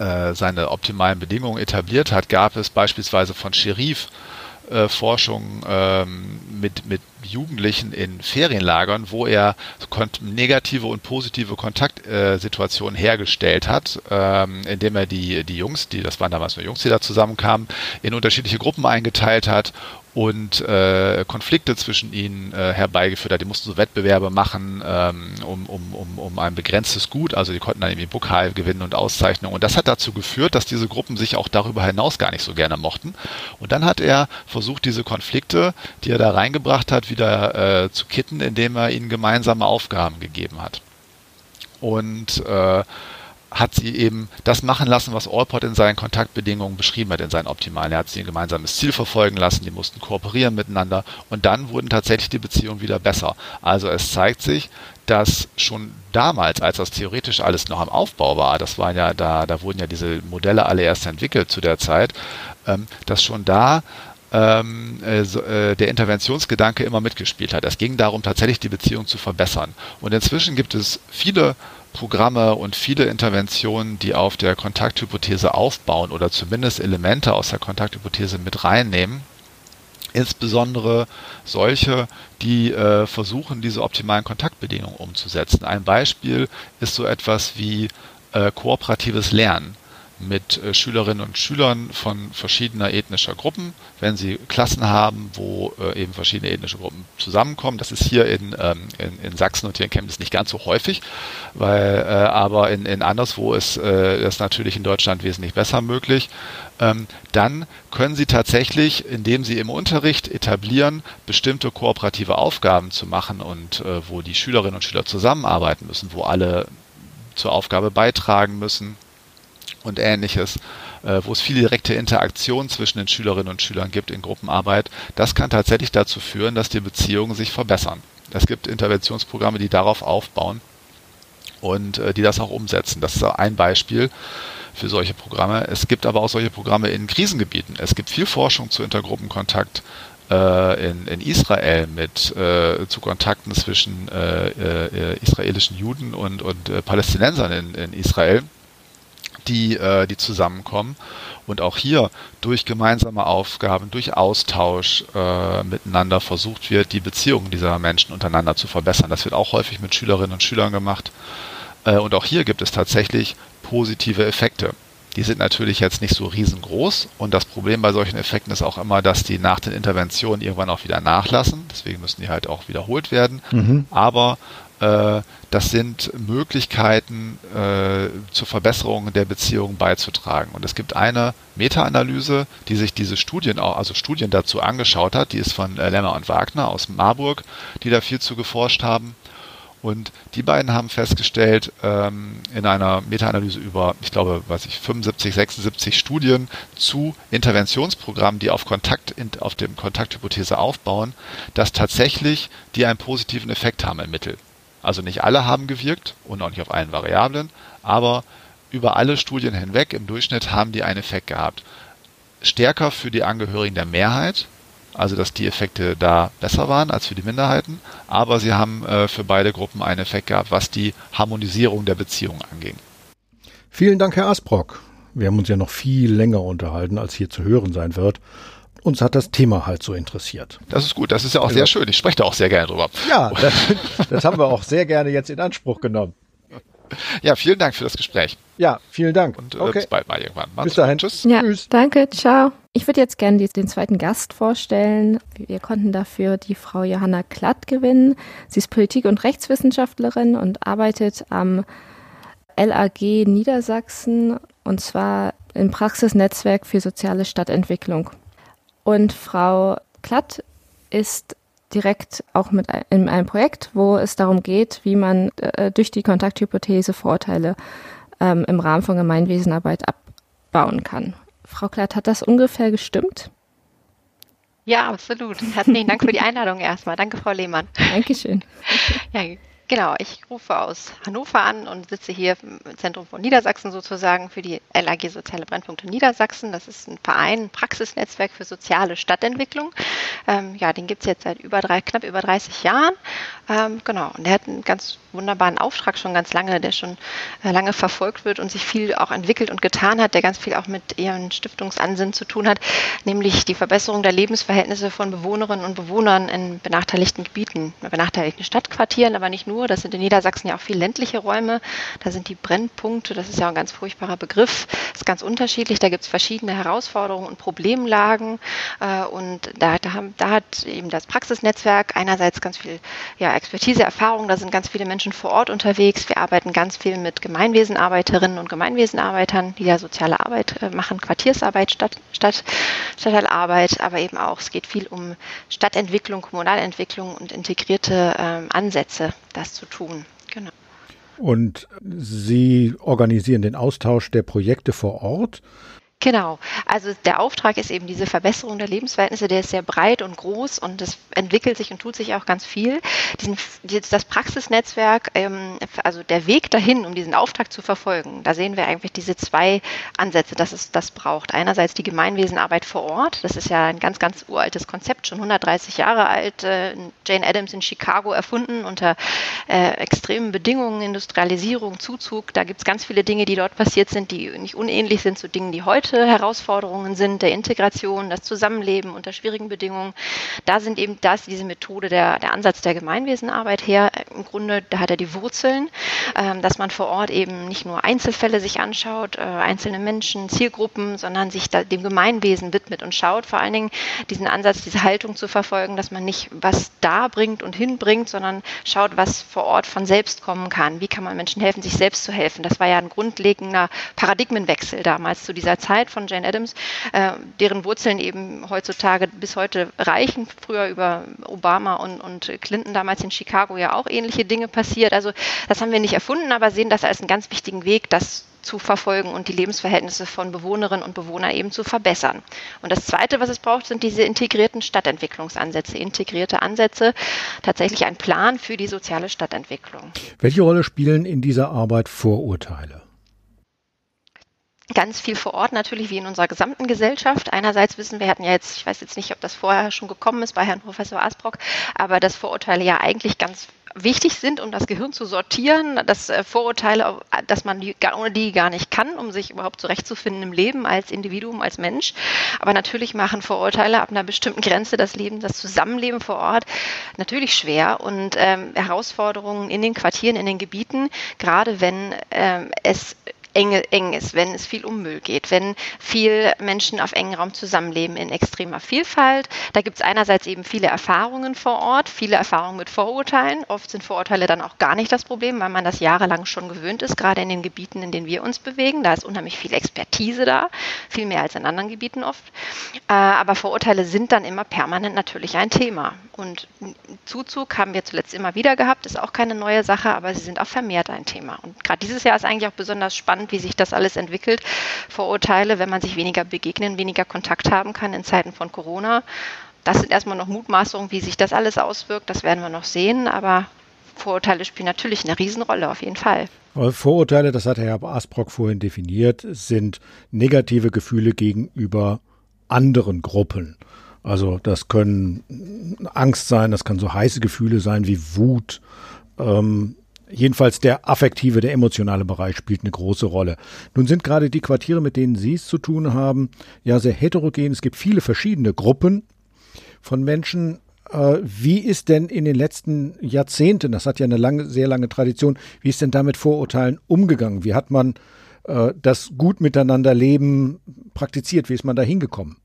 ähm, äh, seine optimalen Bedingungen etabliert hat, gab es beispielsweise von Sherif äh, Forschung ähm, mit, mit Jugendlichen in Ferienlagern, wo er negative und positive Kontaktsituationen äh, hergestellt hat, ähm, indem er die, die Jungs, die, das waren damals nur Jungs, die da zusammenkamen, in unterschiedliche Gruppen eingeteilt hat und äh, Konflikte zwischen ihnen äh, herbeigeführt hat. Die mussten so Wettbewerbe machen ähm, um, um, um, um ein begrenztes Gut. Also die konnten dann irgendwie Pokal gewinnen und Auszeichnungen. Und das hat dazu geführt, dass diese Gruppen sich auch darüber hinaus gar nicht so gerne mochten. Und dann hat er versucht, diese Konflikte, die er da reingebracht hat, wieder äh, zu kitten, indem er ihnen gemeinsame Aufgaben gegeben hat. Und äh, hat sie eben das machen lassen, was Allport in seinen Kontaktbedingungen beschrieben hat, in seinen optimalen. Er hat sie ein gemeinsames Ziel verfolgen lassen, die mussten kooperieren miteinander und dann wurden tatsächlich die Beziehungen wieder besser. Also es zeigt sich, dass schon damals, als das theoretisch alles noch am Aufbau war, das waren ja da, da wurden ja diese Modelle alle erst entwickelt zu der Zeit, ähm, dass schon da ähm, äh, äh, der Interventionsgedanke immer mitgespielt hat. Es ging darum, tatsächlich die Beziehung zu verbessern. Und inzwischen gibt es viele Programme und viele Interventionen, die auf der Kontakthypothese aufbauen oder zumindest Elemente aus der Kontakthypothese mit reinnehmen. Insbesondere solche, die äh, versuchen, diese optimalen Kontaktbedingungen umzusetzen. Ein Beispiel ist so etwas wie äh, kooperatives Lernen mit äh, Schülerinnen und Schülern von verschiedener ethnischer Gruppen, wenn sie Klassen haben, wo äh, eben verschiedene ethnische Gruppen zusammenkommen. Das ist hier in, ähm, in, in, Sachsen und hier in Chemnitz nicht ganz so häufig, weil, äh, aber in, in anderswo ist das natürlich in Deutschland wesentlich besser möglich. Ähm, dann können sie tatsächlich, indem sie im Unterricht etablieren, bestimmte kooperative Aufgaben zu machen und wo die Schülerinnen und Schüler zusammenarbeiten müssen, wo alle zur Aufgabe beitragen müssen und ähnliches, äh, wo es viele direkte Interaktion zwischen den Schülerinnen und Schülern gibt in Gruppenarbeit, das kann tatsächlich dazu führen, dass die Beziehungen sich verbessern. Es gibt Interventionsprogramme, die darauf aufbauen und äh, die das auch umsetzen. Das ist ein Beispiel für solche Programme. Es gibt aber auch solche Programme in Krisengebieten. Es gibt viel Forschung zu Intergruppenkontakt äh, in, in, Israel mit äh, zu Kontakten zwischen äh, äh israelischen Juden und, und äh, Palästinensern in, in Israel die, äh, die zusammenkommen. Und auch hier durch gemeinsame Aufgaben, durch Austausch äh, miteinander versucht wird, die Beziehungen dieser Menschen untereinander zu verbessern. Das wird auch häufig mit Schülerinnen und Schülern gemacht. Äh, und auch hier gibt es tatsächlich positive Effekte. Die sind natürlich jetzt nicht so riesengroß und das Problem bei solchen Effekten ist auch immer, dass die nach den Interventionen irgendwann auch wieder nachlassen. Deswegen müssen die halt auch wiederholt werden. Mhm. Aber das sind Möglichkeiten äh, zur Verbesserung der Beziehung beizutragen. Und es gibt eine Meta-Analyse, die sich diese Studien auch, also Studien dazu angeschaut hat, die ist von äh, Lemmer und Wagner aus Marburg, die da viel zu geforscht haben. Und die beiden haben festgestellt, ähm, in einer Meta-Analyse über, ich glaube, weiß ich, 75, 76 Studien zu Interventionsprogrammen, die auf Kontakt, auf dem Kontakthypothese aufbauen, dass tatsächlich die einen positiven Effekt haben im Mittel. Also nicht alle haben gewirkt und auch nicht auf allen Variablen, aber über alle Studien hinweg im Durchschnitt haben die einen Effekt gehabt. Stärker für die Angehörigen der Mehrheit, also dass die Effekte da besser waren als für die Minderheiten, aber sie haben äh, für beide Gruppen einen Effekt gehabt, was die Harmonisierung der Beziehung anging. Vielen Dank, Herr Asbrock. Wir haben uns ja noch viel länger unterhalten, als hier zu hören sein wird uns hat das Thema halt so interessiert. Das ist gut, das ist ja auch sehr schön. Ich spreche da auch sehr gerne drüber. Ja, (laughs) das, das haben wir auch sehr gerne jetzt in Anspruch genommen. Ja, vielen Dank für das Gespräch. Ja, vielen Dank. Und äh, okay. bis bald mal irgendwann. Mach's bis dahin. Tschüss. Ja, Tschüss. Danke, ciao. Ich würde jetzt gerne den zweiten Gast vorstellen. Wir konnten dafür die Frau Johanna Klatt gewinnen. Sie ist Politik- und Rechtswissenschaftlerin und arbeitet am LAG Niedersachsen und zwar im Praxisnetzwerk für soziale Stadtentwicklung. Und Frau Klatt ist direkt auch mit in einem Projekt, wo es darum geht, wie man äh, durch die Kontakthypothese Vorteile ähm, im Rahmen von Gemeinwesenarbeit abbauen kann. Frau Klatt, hat das ungefähr gestimmt? Ja, absolut. Herzlichen Dank für die (laughs) Einladung erstmal. Danke, Frau Lehmann. Dankeschön. (laughs) Ja, Genau, ich rufe aus Hannover an und sitze hier im Zentrum von Niedersachsen sozusagen für die LAG Soziale Brennpunkte Niedersachsen. Das ist ein Verein, ein Praxisnetzwerk für soziale Stadtentwicklung. Ähm, ja, den gibt es jetzt seit über drei, knapp über 30 Jahren. Ähm, genau, und der hat einen ganz wunderbaren Auftrag schon ganz lange, der schon äh, lange verfolgt wird und sich viel auch entwickelt und getan hat, der ganz viel auch mit ihren Stiftungsansinnen zu tun hat, nämlich die Verbesserung der Lebensverhältnisse von Bewohnerinnen und Bewohnern in benachteiligten Gebieten, benachteiligten Stadtquartieren, aber nicht nur nur. Das sind in Niedersachsen ja auch viel ländliche Räume. Da sind die Brennpunkte, das ist ja ein ganz furchtbarer Begriff, ist ganz unterschiedlich. Da gibt es verschiedene Herausforderungen und Problemlagen. Äh, und da, da, da hat eben das Praxisnetzwerk einerseits ganz viel ja, Expertise, Erfahrung. Da sind ganz viele Menschen vor Ort unterwegs. Wir arbeiten ganz viel mit Gemeinwesenarbeiterinnen und Gemeinwesenarbeitern, die ja soziale Arbeit äh, machen, Quartiersarbeit, Stadt, Stadt, Stadtteilarbeit, aber eben auch, es geht viel um Stadtentwicklung, Kommunalentwicklung und integrierte ähm, Ansätze, das das zu tun. Genau. Und Sie organisieren den Austausch der Projekte vor Ort. Genau. Also der Auftrag ist eben diese Verbesserung der Lebensverhältnisse, der ist sehr breit und groß und es entwickelt sich und tut sich auch ganz viel. Diesen, das Praxisnetzwerk, ähm, also der Weg dahin, um diesen Auftrag zu verfolgen, da sehen wir eigentlich diese zwei Ansätze, dass es das braucht. Einerseits die Gemeinwesenarbeit vor Ort, das ist ja ein ganz, ganz uraltes Konzept, schon 130 Jahre alt, äh, Jane Addams in Chicago erfunden unter äh, extremen Bedingungen, Industrialisierung, Zuzug. Da gibt es ganz viele Dinge, die dort passiert sind, die nicht unähnlich sind zu Dingen, die heute heute Herausforderungen sind, der Integration, das Zusammenleben unter schwierigen Bedingungen. Da sind eben, da ist diese Methode, der, der Ansatz der Gemeinwesenarbeit her. Im Grunde, da hat er die Wurzeln, ähm, dass man vor Ort eben nicht nur Einzelfälle sich anschaut, äh, einzelne Menschen, Zielgruppen, sondern sich dem Gemeinwesen widmet und schaut, vor allen Dingen diesen Ansatz, diese Haltung zu verfolgen, dass man nicht was da bringt und hinbringt, sondern schaut, was vor Ort von selbst kommen kann. Wie kann man Menschen helfen, sich selbst zu helfen? Das war ja ein grundlegender Paradigmenwechsel damals zu dieser Zeit Zeit von Jane Addams, äh, deren Wurzeln eben heutzutage bis heute reichen. Früher über Obama und, und Clinton damals in Chicago ja auch ähnliche Dinge passiert. Also das haben wir nicht erfunden, aber sehen das als einen ganz wichtigen Weg, das zu verfolgen und die Lebensverhältnisse von Bewohnerinnen und Bewohnern eben zu verbessern. Und das Zweite, was es braucht, sind diese integrierten Stadtentwicklungsansätze, integrierte Ansätze, tatsächlich ein Plan für die soziale Stadtentwicklung. Welche Rolle spielen in dieser Arbeit Vorurteile? Ganz viel vor Ort natürlich wie in unserer gesamten Gesellschaft. Einerseits wissen wir, hatten ja jetzt, ich weiß jetzt nicht, ob das vorher schon gekommen ist bei Herrn Professor Asbrock, aber dass Vorurteile ja eigentlich ganz wichtig sind, um das Gehirn zu sortieren, dass äh, Vorurteile, dass man die, ohne die gar nicht kann, um sich überhaupt zurechtzufinden im Leben als Individuum, als Mensch. Aber natürlich machen Vorurteile ab einer bestimmten Grenze das Leben, das Zusammenleben vor Ort natürlich schwer und ähm, Herausforderungen in den Quartieren, in den Gebieten, gerade wenn ähm, es enge, eng ist, wenn es viel um Müll geht, wenn viel Menschen auf engem Raum zusammenleben in extremer Vielfalt. Da gibt es einerseits eben viele Erfahrungen vor Ort, viele Erfahrungen mit Vorurteilen. Oft sind Vorurteile dann auch gar nicht das Problem, weil man das jahrelang schon gewöhnt ist, gerade in den Gebieten, in denen wir uns bewegen. Da ist unheimlich viel Expertise da, viel mehr als in anderen Gebieten oft. Äh, aber Vorurteile sind dann immer permanent natürlich ein Thema. Und Zuzug haben wir zuletzt immer wieder gehabt, ist auch keine neue Sache, aber sie sind auch vermehrt ein Thema. Und gerade dieses Jahr ist eigentlich auch besonders spannend, wie sich das alles entwickelt. Vorurteile, wenn man sich weniger begegnen, weniger Kontakt haben kann in Zeiten von Corona. Das sind erstmal noch Mutmaßungen, wie sich das alles auswirkt. Das werden wir noch sehen. Aber Vorurteile spielen natürlich eine Riesenrolle, auf jeden Fall. Vorurteile, das hat Herr Asbrock vorhin definiert, sind negative Gefühle gegenüber anderen Gruppen. Also das können Angst sein, das kann so heiße Gefühle sein wie Wut, ähm, Jedenfalls der affektive, der emotionale Bereich spielt eine große Rolle. Nun sind gerade die Quartiere, mit denen Sie es zu tun haben, ja sehr heterogen. Es gibt viele verschiedene Gruppen von Menschen. Äh, wie ist denn in den letzten Jahrzehnten, das hat ja eine lange, sehr lange Tradition, wie ist denn damit Vorurteilen umgegangen? Wie hat man äh, das gut miteinander Leben praktiziert? Wie ist man da hingekommen?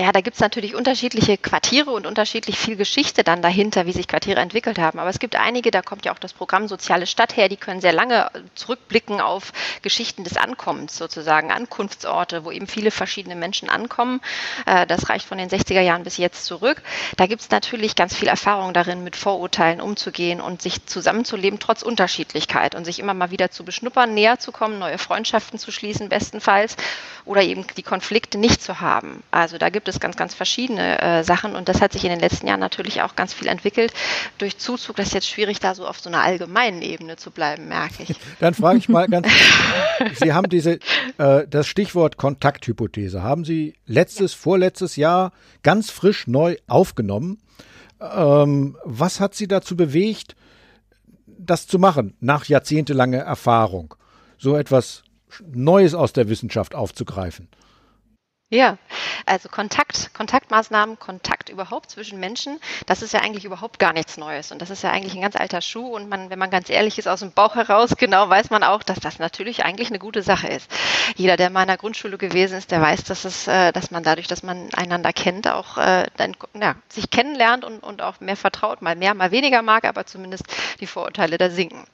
Ja, da gibt es natürlich unterschiedliche Quartiere und unterschiedlich viel Geschichte dann dahinter, wie sich Quartiere entwickelt haben. Aber es gibt einige, da kommt ja auch das Programm Soziale Stadt her, die können sehr lange zurückblicken auf Geschichten des Ankommens sozusagen, Ankunftsorte, wo eben viele verschiedene Menschen ankommen. Äh, das reicht von den 60er Jahren bis jetzt zurück. Da gibt es natürlich ganz viel Erfahrung darin, mit Vorurteilen umzugehen und sich zusammenzuleben, trotz Unterschiedlichkeit und sich immer mal wieder zu beschnuppern, näher zu kommen, neue Freundschaften zu schließen, bestenfalls, oder eben die Konflikte nicht zu haben. Also da gibt es ganz, ganz verschiedene äh, Sachen und das hat sich in den letzten Jahren natürlich auch ganz viel entwickelt. Durch Zuzug, das ist jetzt schwierig, da so auf so einer allgemeinen Ebene zu bleiben, merke ich. (laughs) Dann frage ich mal ganz, (laughs) Sie haben diese, äh, das Stichwort Kontakthypothese, haben Sie letztes, vorletztes Jahr ganz frisch neu aufgenommen. Ähm, was hat Sie dazu bewegt, das zu machen, nach jahrzehntelanger Erfahrung? So etwas Neues aus der Wissenschaft aufzugreifen? Ja, also Kontakt, Kontaktmaßnahmen, Kontakt überhaupt zwischen Menschen, das ist ja eigentlich überhaupt gar nichts Neues. Und das ist ja eigentlich ein ganz alter Schuh. Und man, wenn man ganz ehrlich ist, aus dem Bauch heraus, genau weiß man auch, dass das natürlich eigentlich eine gute Sache ist. Jeder, der mal in der Grundschule gewesen ist, der weiß, dass es, äh, dass man dadurch, dass man einander kennt, auch äh, ja, sich kennenlernt und, und auch mehr vertraut, mal mehr, mal weniger mag, aber zumindest die Vorurteile da sinken.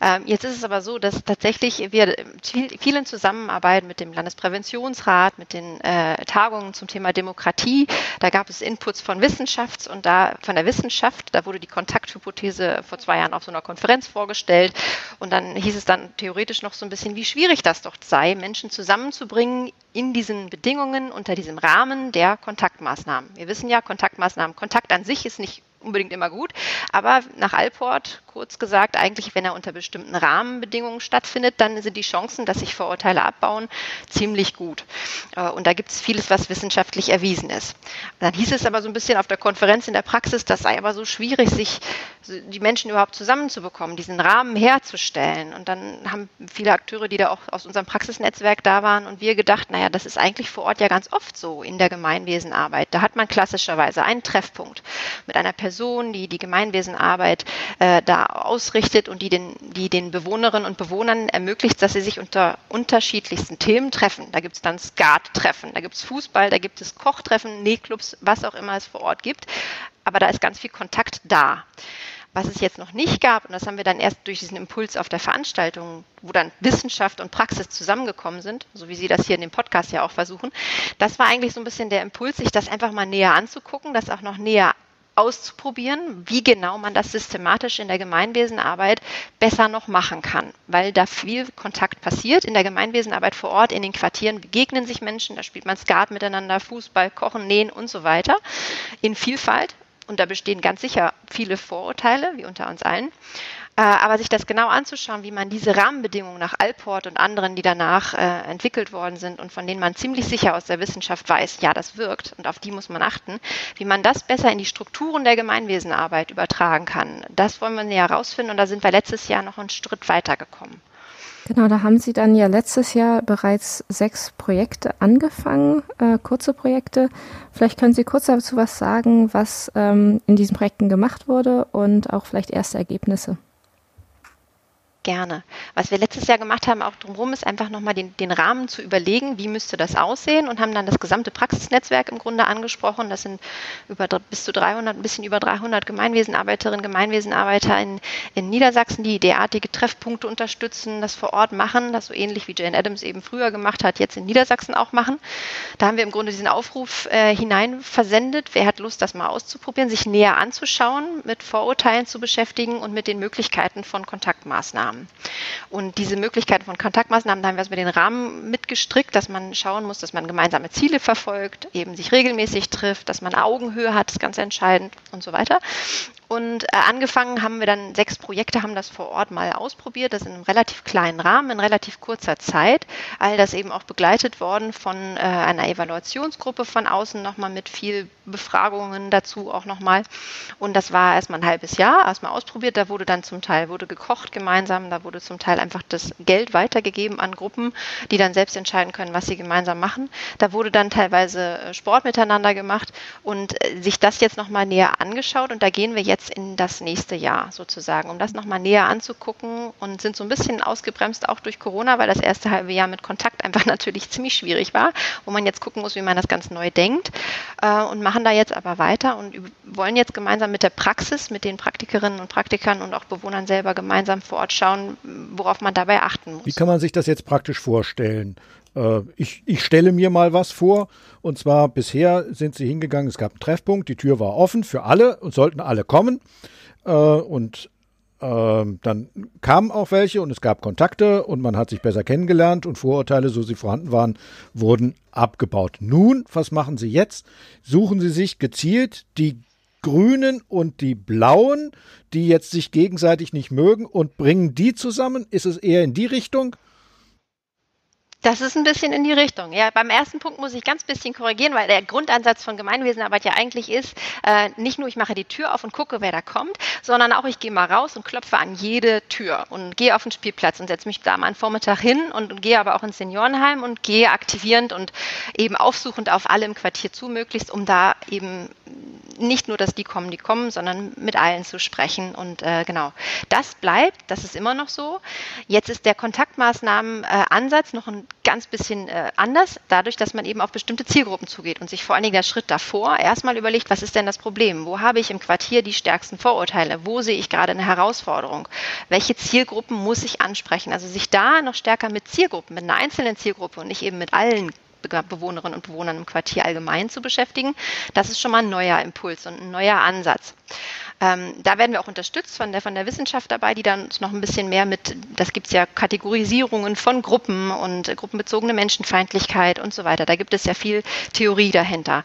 Ähm, jetzt ist es aber so, dass tatsächlich wir viel, vielen Zusammenarbeit mit dem Landespräventionsrat, mit den Tagungen zum Thema Demokratie. Da gab es Inputs von Wissenschafts und da von der Wissenschaft. Da wurde die Kontakthypothese vor zwei Jahren auf so einer Konferenz vorgestellt. Und dann hieß es dann theoretisch noch so ein bisschen, wie schwierig das doch sei, Menschen zusammenzubringen in diesen Bedingungen, unter diesem Rahmen der Kontaktmaßnahmen. Wir wissen ja, Kontaktmaßnahmen, Kontakt an sich ist nicht unbedingt immer gut. Aber nach Alport, kurz gesagt, eigentlich, wenn er unter bestimmten Rahmenbedingungen stattfindet, dann sind die Chancen, dass sich Vorurteile abbauen, ziemlich gut. Äh, und da gibt es vieles, was wissenschaftlich erwiesen ist. Dann hieß es aber so ein bisschen auf der Konferenz in der Praxis, das sei aber so schwierig, sich die Menschen überhaupt zusammenzubekommen, diesen Rahmen herzustellen. Und dann haben viele Akteure, die da auch aus unserem Praxisnetzwerk da waren und wir gedacht, naja, das ist eigentlich vor Ort ja ganz oft so in der Gemeinwesenarbeit. Da hat man klassischerweise einen Treffpunkt mit einer Person, die die Gemeinwesenarbeit äh, da ausrichtet und die den, die den Bewohnerinnen und Bewohnern ermöglicht, dass sie sich unter unterschiedlichsten Themen treffen. Da gibt es dann Skat-Treffen, da gibt es Fußball, da gibt es Kochtreffen, Nähclubs, was auch immer es vor Ort gibt. Aber da ist ganz viel Kontakt da. Was es jetzt noch nicht gab, und das haben wir dann erst durch diesen Impuls auf der Veranstaltung, wo dann Wissenschaft und Praxis zusammengekommen sind, so wie Sie das hier in dem Podcast ja auch versuchen, das war eigentlich so ein bisschen der Impuls, sich das einfach mal näher anzugucken, das auch noch näher auszuprobieren, wie genau man das systematisch in der Gemeinwesenarbeit besser noch machen kann, weil da viel Kontakt passiert. In der Gemeinwesenarbeit vor Ort, in den Quartieren begegnen sich Menschen, da spielt man Skat miteinander, Fußball, Kochen, Nähen und so weiter in Vielfalt und da bestehen ganz sicher viele Vorurteile, wie unter uns allen. Äh, aber sich das genau anzuschauen, wie man diese Rahmenbedingungen nach Alport und anderen, die danach äh, entwickelt worden sind und von denen man ziemlich sicher aus der Wissenschaft weiß, ja, das wirkt und auf die muss man achten, wie man das besser in die Strukturen der Gemeinwesenarbeit übertragen kann. Das wollen wir näher herausfinden und da sind wir letztes Jahr noch einen Schritt weitergekommen. Genau, da haben Sie dann ja letztes Jahr bereits sechs Projekte angefangen, äh, kurze Projekte. Vielleicht können Sie kurz dazu was sagen, was ähm, in diesen Projekten gemacht wurde und auch vielleicht erste Ergebnisse gerne. Was wir letztes Jahr gemacht haben, auch drumherum, ist einfach nochmal den, den Rahmen zu überlegen, wie müsste das aussehen und haben dann das gesamte Praxisnetzwerk im Grunde angesprochen. Das sind über bis zu 300, ein bisschen über 300 Gemeinwesenarbeiterinnen, Gemeinwesenarbeiter in, in Niedersachsen, die derartige Treffpunkte unterstützen, das vor Ort machen, das so ähnlich wie Jane Adams eben früher gemacht hat, jetzt in Niedersachsen auch machen. Da haben wir im Grunde diesen Aufruf äh, hinein versendet. Wer hat Lust, das mal auszuprobieren, sich näher anzuschauen, mit Vorurteilen zu beschäftigen und mit den Möglichkeiten von Kontaktmaßnahmen. Kontaktmaßnahmen. Und diese Möglichkeiten von Kontaktmaßnahmen, da haben wir also mit den Rahmen mitgestrickt, dass man schauen muss, dass man gemeinsame Ziele verfolgt, eben sich regelmäßig trifft, dass man Augenhöhe hat, ist ganz entscheidend und so weiter. Und äh, angefangen haben wir dann sechs Projekte, haben das vor Ort mal ausprobiert, das in einem relativ kleinen Rahmen, in relativ kurzer Zeit. All das eben auch begleitet worden von äh, einer Evaluationsgruppe von außen nochmal mit viel Befragungen dazu auch nochmal. Und das war erstmal ein halbes Jahr, erstmal ausprobiert. Da wurde dann zum Teil wurde gekocht gemeinsam, da wurde zum Teil einfach das Geld weitergegeben an Gruppen, die dann selbst entscheiden können, was sie gemeinsam machen. Da wurde dann teilweise äh, Sport miteinander gemacht und äh, sich das jetzt nochmal näher angeschaut. Und da gehen wir jetzt jetzt in das nächste Jahr sozusagen, um das nochmal näher anzugucken und sind so ein bisschen ausgebremst auch durch Corona, weil das erste halbe Jahr mit Kontakt einfach (laughs) natürlich ziemlich schwierig war, wo man jetzt gucken muss, wie man das ganz neu denkt äh, und machen da jetzt aber weiter und wollen jetzt gemeinsam mit der Praxis, mit den Praktikerinnen und Praktikern und auch Bewohnern selber gemeinsam vor Ort schauen, worauf man dabei achten muss. Wie kann man sich das jetzt praktisch vorstellen? Äh, ich, ich stelle mir mal was vor. Und zwar bisher sind sie hingegangen, es gab einen Treffpunkt, die Tür war offen für alle und sollten alle kommen. Äh, und ähm, dann kamen auch welche und es gab Kontakte und man hat sich besser kennengelernt und Vorurteile, so sie vorhanden waren, wurden abgebaut. Nun, was machen Sie jetzt? Suchen Sie sich gezielt die Grünen und die Blauen, die jetzt sich gegenseitig nicht mögen und bringen die zusammen? Ist es eher in die Richtung? Das ist ein bisschen in die Richtung. Ja, beim ersten Punkt muss ich ganz bisschen korrigieren, weil der Grundansatz von Gemeinwesenarbeit ja eigentlich ist, äh, nicht nur ich mache die Tür auf und gucke, wer da kommt, sondern auch ich gehe mal raus und klopfe an jede Tür und gehe auf den Spielplatz und setze mich da mal einen Vormittag hin und, und gehe aber auch ins Seniorenheim und gehe aktivierend und eben aufsuchend auf alle im Quartier zu, möglichst, um da eben nicht nur, dass die kommen, die kommen, sondern mit allen zu sprechen. Und äh, genau, das bleibt, das ist immer noch so. Jetzt ist der Kontaktmaßnahmenansatz äh, noch ein ganz bisschen äh, anders, dadurch, dass man eben auf bestimmte Zielgruppen zugeht und sich vor allen Dingen der Schritt davor erstmal überlegt, was ist denn das Problem? Wo habe ich im Quartier die stärksten Vorurteile? Wo sehe ich gerade eine Herausforderung? Welche Zielgruppen muss ich ansprechen? Also sich da noch stärker mit Zielgruppen, mit einer einzelnen Zielgruppe und nicht eben mit allen Bewohnerinnen und Bewohnern im Quartier allgemein zu beschäftigen. Das ist schon mal ein neuer Impuls und ein neuer Ansatz. Ähm, da werden wir auch unterstützt von der, von der Wissenschaft dabei, die dann noch ein bisschen mehr mit, das gibt es ja Kategorisierungen von Gruppen und äh, gruppenbezogene Menschenfeindlichkeit und so weiter. Da gibt es ja viel Theorie dahinter.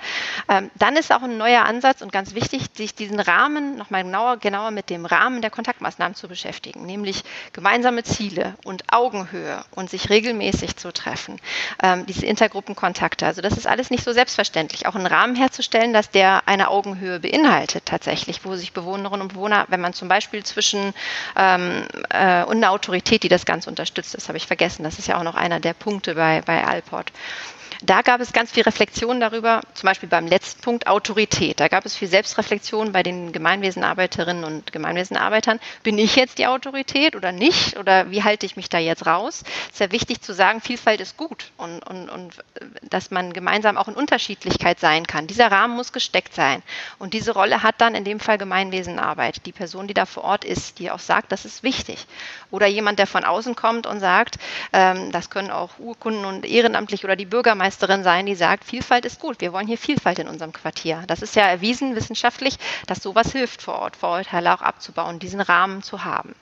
Ähm, dann ist auch ein neuer Ansatz und ganz wichtig, sich diesen Rahmen nochmal genauer, genauer mit dem Rahmen der Kontaktmaßnahmen zu beschäftigen, nämlich gemeinsame Ziele und Augenhöhe und sich regelmäßig zu treffen. Ähm, diese Intergruppenkontakte, also das ist alles nicht so selbstverständlich. Auch einen Rahmen herzustellen, dass der eine Augenhöhe beinhaltet tatsächlich, wo sich Bewohnerinnen und Bewohner, wenn man zum Beispiel zwischen ähm, äh, und eine Autorität, die das Ganze unterstützt, das habe ich vergessen, das ist ja auch noch einer der Punkte bei, bei Alport. Da gab es ganz viel Reflexion darüber, zum Beispiel beim letzten Punkt Autorität. Da gab es viel Selbstreflexion bei den Gemeinwesenarbeiterinnen und Gemeinwesenarbeitern. Bin ich jetzt die Autorität oder nicht? Oder wie halte ich mich da jetzt raus? Es ist ja wichtig zu sagen, Vielfalt ist gut und, und, und dass man gemeinsam auch in Unterschiedlichkeit sein kann. Dieser Rahmen muss gesteckt sein. Und diese Rolle hat dann in dem Fall Gemeinwesenarbeit. Die Person, die da vor Ort ist, die auch sagt, das ist wichtig. Oder jemand, der von außen kommt und sagt, ähm, das können auch Urkunden und ehrenamtlich oder die Bürgermeister Bürgermeisterin sein, die sagt, Vielfalt ist gut, wir wollen hier Vielfalt in unserem Quartier. Das ist ja erwiesen wissenschaftlich, dass sowas hilft vor Ort, Vorurteile auch abzubauen, diesen Rahmen zu haben.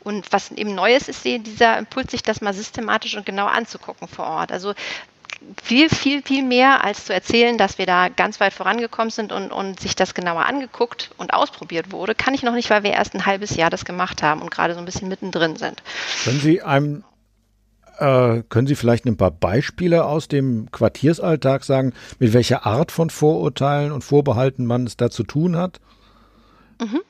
Und was eben neu ist, ist dieser Impuls, sich das mal systematisch und genau anzugucken vor Ort. Also viel, viel, viel mehr als zu erzählen, dass wir da ganz weit vorangekommen sind und, und sich das genauer angeguckt und ausprobiert wurde, kann ich noch nicht, weil wir erst ein halbes Jahr das gemacht haben und gerade so ein bisschen mittendrin sind. Können Sie einem äh, können Sie vielleicht ein paar Beispiele aus dem Quartiersalltag sagen, mit welcher Art von Vorurteilen und Vorbehalten man es da zu tun hat? Mhm.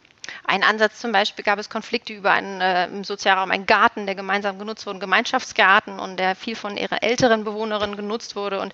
Ein Ansatz zum Beispiel gab es Konflikte über einen äh, im Sozialraum, einen Garten, der gemeinsam genutzt wurde, Gemeinschaftsgarten und der viel von ihrer älteren Bewohnerinnen genutzt wurde. Und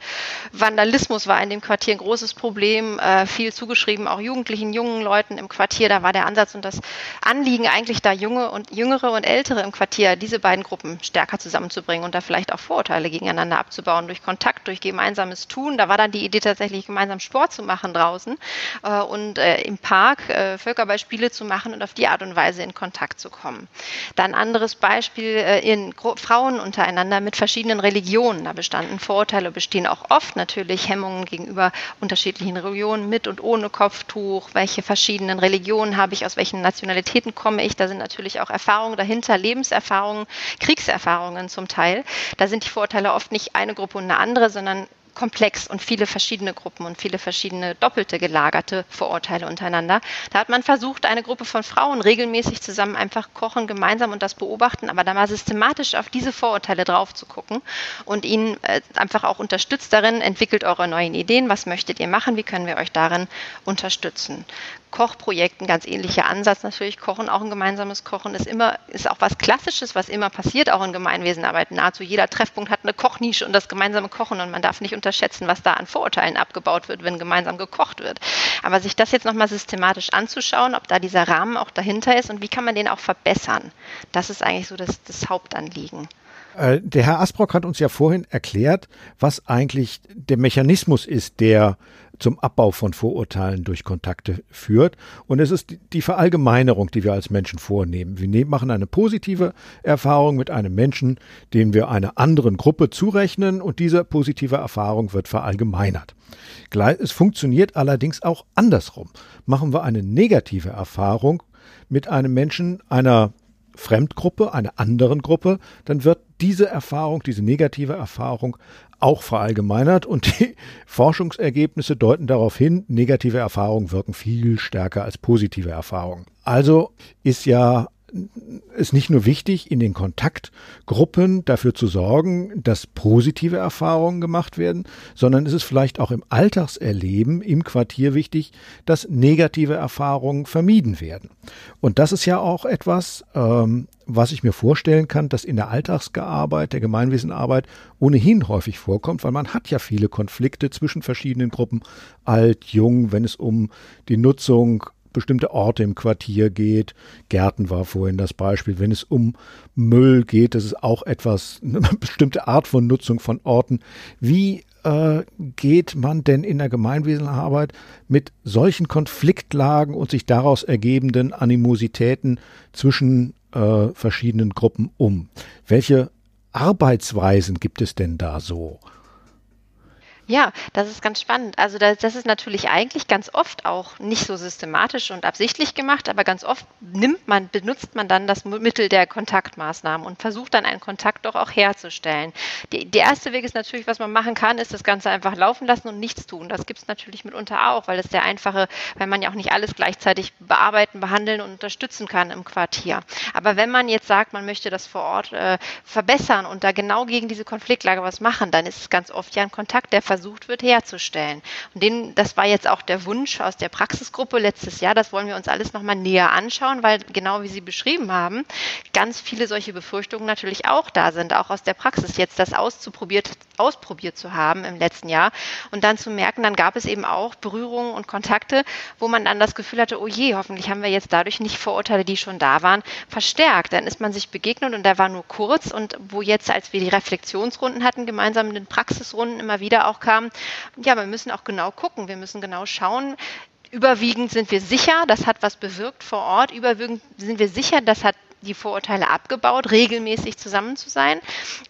Vandalismus war in dem Quartier ein großes Problem, äh, viel zugeschrieben, auch Jugendlichen, jungen Leuten im Quartier. Da war der Ansatz und das Anliegen eigentlich da junge und jüngere und ältere im Quartier, diese beiden Gruppen stärker zusammenzubringen und da vielleicht auch Vorurteile gegeneinander abzubauen durch Kontakt, durch gemeinsames Tun. Da war dann die Idee tatsächlich gemeinsam Sport zu machen draußen äh, und äh, im Park äh, Völkerballspiele zu machen machen und auf die Art und Weise in Kontakt zu kommen. Dann anderes Beispiel äh, in Frauen untereinander mit verschiedenen Religionen. Da bestanden Vorurteile, bestehen auch oft natürlich Hemmungen gegenüber unterschiedlichen Religionen mit und ohne Kopftuch. Welche verschiedenen Religionen habe ich, aus welchen Nationalitäten komme ich? Da sind natürlich auch Erfahrungen dahinter, Lebenserfahrungen, Kriegserfahrungen zum Teil. Da sind die Vorurteile oft nicht eine Gruppe und eine andere, sondern komplex und viele verschiedene Gruppen und viele verschiedene doppelte gelagerte Vorurteile untereinander. Da hat man versucht, eine Gruppe von Frauen regelmäßig zusammen einfach kochen, gemeinsam und das beobachten, aber da mal systematisch auf diese Vorurteile drauf zu gucken und ihnen äh, einfach auch unterstützt darin, entwickelt eure neuen Ideen, was möchtet ihr machen, wie können wir euch darin unterstützen. Kochprojekten ganz ähnlicher Ansatz natürlich. Kochen, auch ein gemeinsames Kochen ist immer, ist auch was Klassisches, was immer passiert, auch in Gemeinwesenarbeit. Nahezu jeder Treffpunkt hat eine Kochnische und das gemeinsame Kochen und man darf nicht unterschätzen, was da an Vorurteilen abgebaut wird, wenn gemeinsam gekocht wird. Aber sich das jetzt nochmal systematisch anzuschauen, ob da dieser Rahmen auch dahinter ist und wie kann man den auch verbessern, das ist eigentlich so das, das Hauptanliegen. Äh, der Herr Asbrock hat uns ja vorhin erklärt, was eigentlich der Mechanismus ist, der zum Abbau von Vorurteilen durch Kontakte führt. Und es ist die Verallgemeinerung, die wir als Menschen vornehmen. Wir machen eine positive Erfahrung mit einem Menschen, den wir einer anderen Gruppe zurechnen und diese positive Erfahrung wird verallgemeinert. Es funktioniert allerdings auch andersrum. Machen wir eine negative Erfahrung mit einem Menschen einer Fremdgruppe, einer anderen Gruppe, dann wird diese Erfahrung, diese negative Erfahrung auch verallgemeinert und die (laughs) Forschungsergebnisse deuten darauf hin, negative Erfahrungen wirken viel stärker als positive Erfahrungen. Also ist ja ist nicht nur wichtig, in den Kontaktgruppen dafür zu sorgen, dass positive Erfahrungen gemacht werden, sondern es ist vielleicht auch im Alltagserleben im Quartier wichtig, dass negative Erfahrungen vermieden werden. Und das ist ja auch etwas, ähm, was ich mir vorstellen kann, dass in der Alltagsarbeit, der Gemeinwesenarbeit ohnehin häufig vorkommt, weil man hat ja viele Konflikte zwischen verschiedenen Gruppen, alt, jung, wenn es um die Nutzung bestimmte Orte im Quartier geht. Gärten war vorhin das Beispiel. Wenn es um Müll geht, das ist auch etwas, (laughs) eine bestimmte Art von Nutzung von Orten. Wie äh, geht man denn in der Gemeinwesenarbeit mit solchen Konfliktlagen und sich daraus ergebenden Animositäten zwischen äh, verschiedenen Gruppen um? Welche Arbeitsweisen gibt es denn da so? Ja, das ist ganz spannend. Also das, das, ist natürlich eigentlich ganz oft auch nicht so systematisch und absichtlich gemacht, aber ganz oft nimmt man, benutzt man dann das Mittel der Kontaktmaßnahmen und versucht dann einen Kontakt doch auch herzustellen. Die, der erste Weg ist natürlich, was man machen kann, ist das Ganze einfach laufen lassen und nichts tun. Das gibt es natürlich mitunter auch, weil es der einfache, weil man ja auch nicht alles gleichzeitig bearbeiten, behandeln und unterstützen kann im Quartier. Aber wenn man jetzt sagt, man möchte das vor Ort äh, verbessern und da genau gegen diese Konfliktlage was machen, dann ist es ganz oft ja ein Kontakt, der versucht wird herzustellen. Und den, das war jetzt auch der Wunsch aus der Praxisgruppe letztes Jahr. Das wollen wir uns alles nochmal näher anschauen, weil genau wie Sie beschrieben haben, ganz viele solche Befürchtungen natürlich auch da sind, auch aus der Praxis jetzt das auszuprobiert, ausprobiert zu haben im letzten Jahr und dann zu merken, dann gab es eben auch Berührungen und Kontakte, wo man dann das Gefühl hatte, oh je, hoffentlich haben wir jetzt dadurch nicht Vorurteile, die schon da waren, verstärkt. Dann ist man sich begegnet und der war nur kurz und wo jetzt, als wir die Reflexionsrunden hatten, gemeinsam in den Praxisrunden immer wieder auch kam, ja, wir müssen auch genau gucken, wir müssen genau schauen, überwiegend sind wir sicher, das hat was bewirkt vor Ort, überwiegend sind wir sicher, das hat die Vorurteile abgebaut, regelmäßig zusammen zu sein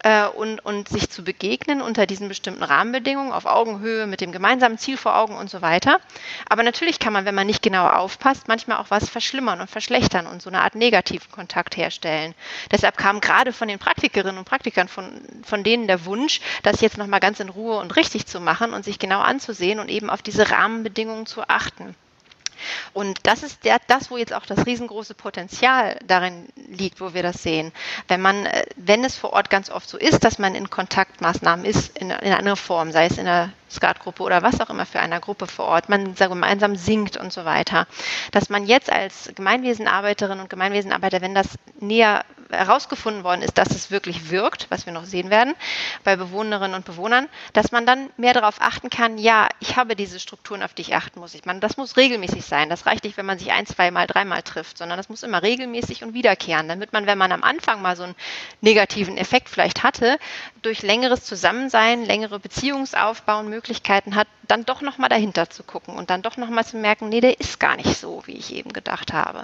äh, und, und sich zu begegnen unter diesen bestimmten Rahmenbedingungen, auf Augenhöhe, mit dem gemeinsamen Ziel vor Augen und so weiter. Aber natürlich kann man, wenn man nicht genau aufpasst, manchmal auch was verschlimmern und verschlechtern und so eine Art negativen Kontakt herstellen. Deshalb kam gerade von den Praktikerinnen und Praktikern von, von denen der Wunsch, das jetzt nochmal ganz in Ruhe und richtig zu machen und sich genau anzusehen und eben auf diese Rahmenbedingungen zu achten. Und das ist der, das, wo jetzt auch das riesengroße Potenzial darin liegt, wo wir das sehen. Wenn man, äh, wenn es vor Ort ganz oft so ist, dass man in Kontaktmaßnahmen ist, in, in einer Form, sei es in der Skatgruppe oder was auch immer für einer Gruppe vor Ort, man gemeinsam singt und so weiter, dass man jetzt als Gemeinwesenarbeiterin und Gemeinwesenarbeiter, wenn das näher herausgefunden worden ist, dass es wirklich wirkt, was wir noch sehen werden bei Bewohnerinnen und Bewohnern, dass man dann mehr darauf achten kann, ja, ich habe diese Strukturen, auf die ich achten muss. Ich meine, das muss regelmäßig sein. Das reicht nicht, wenn man sich ein, zweimal, dreimal trifft, sondern das muss immer regelmäßig und wiederkehren, damit man, wenn man am Anfang mal so einen negativen Effekt vielleicht hatte, durch längeres Zusammensein, längere Beziehungsaufbau und Möglichkeiten hat, dann doch nochmal dahinter zu gucken und dann doch nochmal zu merken, nee, der ist gar nicht so, wie ich eben gedacht habe.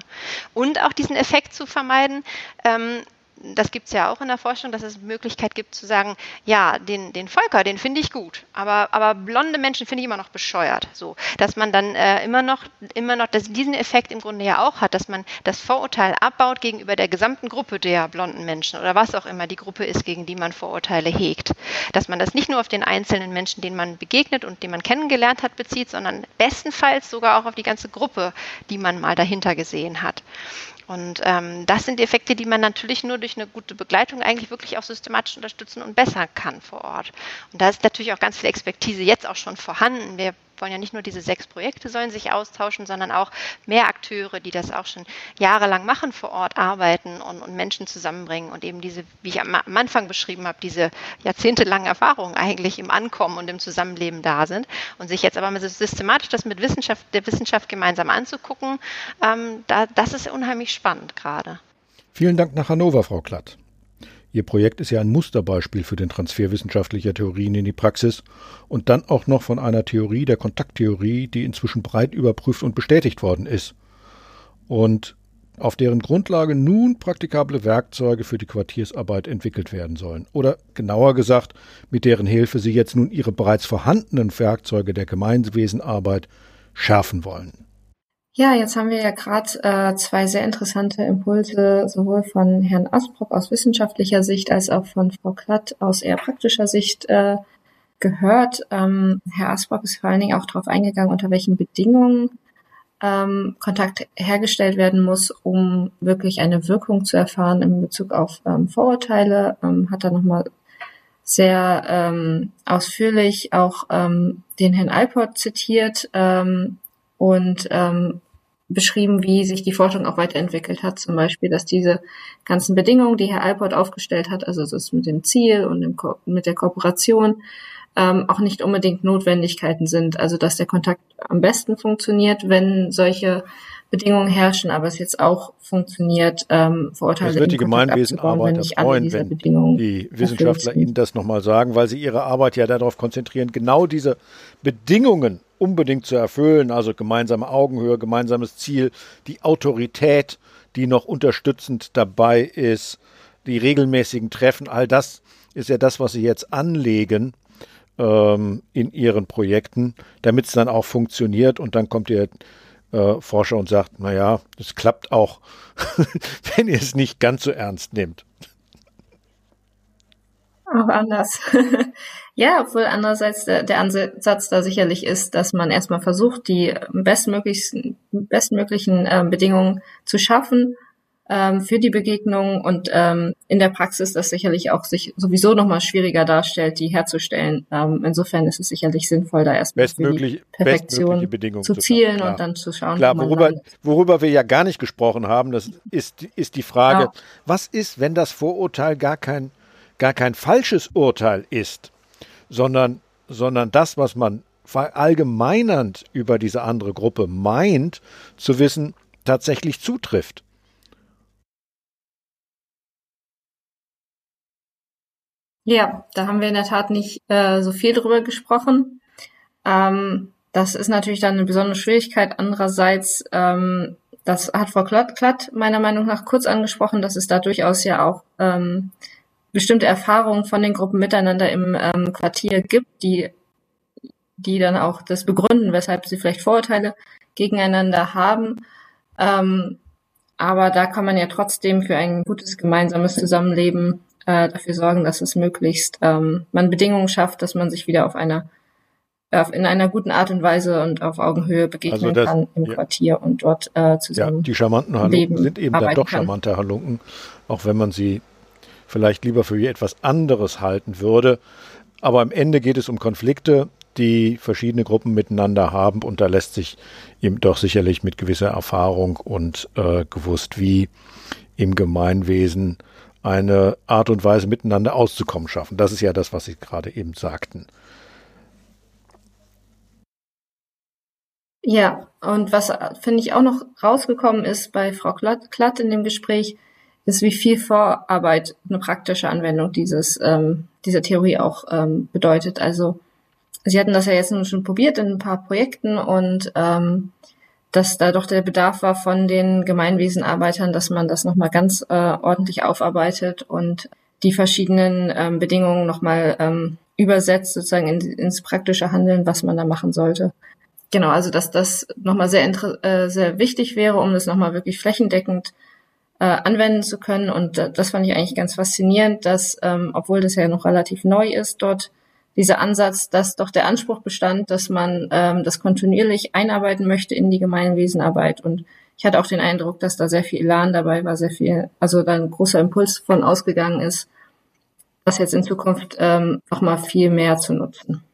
Und auch diesen Effekt zu vermeiden, ähm, das gibt es ja auch in der Forschung, dass es Möglichkeit gibt zu sagen, ja, den, den Volker, den finde ich gut, aber, aber blonde Menschen finde ich immer noch bescheuert. So, dass man dann äh, immer noch, immer noch dass diesen Effekt im Grunde ja auch hat, dass man das Vorurteil abbaut gegenüber der gesamten Gruppe der blonden Menschen oder was auch immer die Gruppe ist, gegen die man Vorurteile hegt. Dass man das nicht nur auf den einzelnen Menschen, denen man begegnet und den man kennengelernt hat, bezieht, sondern bestenfalls sogar auch auf die ganze Gruppe, die man mal dahinter gesehen hat. Und ähm, das sind Effekte, die man natürlich nur durch eine gute Begleitung eigentlich wirklich auch systematisch unterstützen und bessern kann vor Ort. Und da ist natürlich auch ganz viel Expertise jetzt auch schon vorhanden. Wir wollen ja nicht nur diese sechs Projekte sollen sich austauschen, sondern auch mehr Akteure, die das auch schon jahrelang machen, vor Ort arbeiten und, und Menschen zusammenbringen und eben diese, wie ich am, Anfang beschrieben habe, diese jahrzehntelangen Erfahrungen eigentlich im Ankommen und im Zusammenleben da sind und sich jetzt aber systematisch das mit Wissenschaft, der Wissenschaft gemeinsam anzugucken, ähm, da, das ist unheimlich spannend gerade. Vielen Dank nach Hannover, Frau Klatt. Ihr Projekt ist ja ein Musterbeispiel für den Transfer wissenschaftlicher Theorien in die Praxis und dann auch noch von einer Theorie der Kontakttheorie, die inzwischen breit überprüft und bestätigt worden ist. Und auf deren Grundlage nun praktikable Werkzeuge für die Quartiersarbeit entwickelt werden sollen. Oder genauer gesagt, mit deren Hilfe Sie jetzt nun Ihre bereits vorhandenen Werkzeuge der Gemeinwesenarbeit schärfen wollen. Ja, jetzt haben wir ja gerade äh, zwei sehr interessante Impulse sowohl von Herrn Asbrock aus wissenschaftlicher Sicht als auch von Frau Klatt aus eher praktischer Sicht äh, gehört. Ähm, Herr Asbrock ist vor allen Dingen auch darauf eingegangen, unter welchen Bedingungen ähm, Kontakt hergestellt werden muss, um wirklich eine Wirkung zu erfahren in Bezug auf ähm, Vorurteile. Ähm, hat da nochmal sehr ähm, ausführlich auch ähm, den Herrn Alport zitiert ähm, und ähm, beschrieben, wie sich die Forschung auch weiterentwickelt hat. Zum Beispiel, dass diese ganzen Bedingungen, die Herr Alport aufgestellt hat, also das mit dem Ziel und dem Ko mit der Kooperation, ähm, auch nicht unbedingt Notwendigkeiten sind. Also dass der Kontakt am besten funktioniert, wenn solche Bedingungen herrschen, aber es jetzt auch funktioniert, ähm, Vorurteile Es wird die Gemeinwesenarbeit erfreuen, wenn Bedingungen die Wissenschaftler Ihnen das nochmal sagen, weil sie ihre Arbeit ja darauf konzentrieren, genau diese Bedingungen unbedingt zu erfüllen, also gemeinsame Augenhöhe, gemeinsames Ziel, die Autorität, die noch unterstützend dabei ist, die regelmäßigen Treffen, all das ist ja das, was Sie jetzt anlegen ähm, in Ihren Projekten, damit es dann auch funktioniert. Und dann kommt Ihr äh, Forscher und sagt, naja, das klappt auch, (laughs) wenn ihr es nicht ganz so ernst nehmt. Auch anders. (laughs) ja, obwohl andererseits der, der, Ansatz da sicherlich ist, dass man erstmal versucht, die bestmöglichen, bestmöglichen äh, Bedingungen zu schaffen ähm, für die Begegnung und ähm, in der Praxis das sicherlich auch sich sowieso nochmal schwieriger darstellt, die herzustellen. Ähm, insofern ist es sicherlich sinnvoll, da erstmal bestmöglich, die Perfektion Bedingungen zu zielen zu und dann zu schauen. Klar, worüber, worüber wir ja gar nicht gesprochen haben, das ist, ist die Frage, ja. was ist, wenn das Vorurteil gar kein, gar kein falsches Urteil ist, sondern, sondern das, was man verallgemeinernd über diese andere Gruppe meint, zu wissen, tatsächlich zutrifft. Ja, da haben wir in der Tat nicht äh, so viel drüber gesprochen. Ähm, das ist natürlich dann eine besondere Schwierigkeit. Andererseits, ähm, das hat Frau Klatt, Klatt meiner Meinung nach kurz angesprochen, dass es da durchaus ja auch ähm, bestimmte Erfahrungen von den Gruppen miteinander im ähm, Quartier gibt, die, die dann auch das begründen, weshalb sie vielleicht Vorurteile gegeneinander haben. Ähm, aber da kann man ja trotzdem für ein gutes gemeinsames Zusammenleben äh, dafür sorgen, dass es möglichst ähm, man Bedingungen schafft, dass man sich wieder auf einer in einer guten Art und Weise und auf Augenhöhe begegnen also das, kann im ja. Quartier und dort äh, zusammen. Ja, die charmanten Halunken sind eben dann doch charmante Halunken, auch wenn man sie vielleicht lieber für etwas anderes halten würde. Aber am Ende geht es um Konflikte, die verschiedene Gruppen miteinander haben und da lässt sich eben doch sicherlich mit gewisser Erfahrung und äh, gewusst, wie im Gemeinwesen eine Art und Weise miteinander auszukommen schaffen. Das ist ja das, was Sie gerade eben sagten. Ja, und was finde ich auch noch rausgekommen ist bei Frau Klatt in dem Gespräch, ist, wie viel Vorarbeit eine praktische Anwendung dieses, ähm, dieser Theorie auch ähm, bedeutet. Also Sie hatten das ja jetzt schon probiert in ein paar Projekten und ähm, dass da doch der Bedarf war von den Gemeinwesenarbeitern, dass man das nochmal ganz äh, ordentlich aufarbeitet und die verschiedenen ähm, Bedingungen nochmal ähm, übersetzt, sozusagen in, ins praktische Handeln, was man da machen sollte. Genau, also dass das nochmal sehr, äh, sehr wichtig wäre, um das nochmal wirklich flächendeckend äh, anwenden zu können. Und äh, das fand ich eigentlich ganz faszinierend, dass, ähm, obwohl das ja noch relativ neu ist, dort dieser Ansatz, dass doch der Anspruch bestand, dass man ähm, das kontinuierlich einarbeiten möchte in die Gemeinwesenarbeit. Und ich hatte auch den Eindruck, dass da sehr viel Elan dabei war, sehr viel, also da ein großer Impuls von ausgegangen ist, das jetzt in Zukunft ähm, noch mal viel mehr zu nutzen.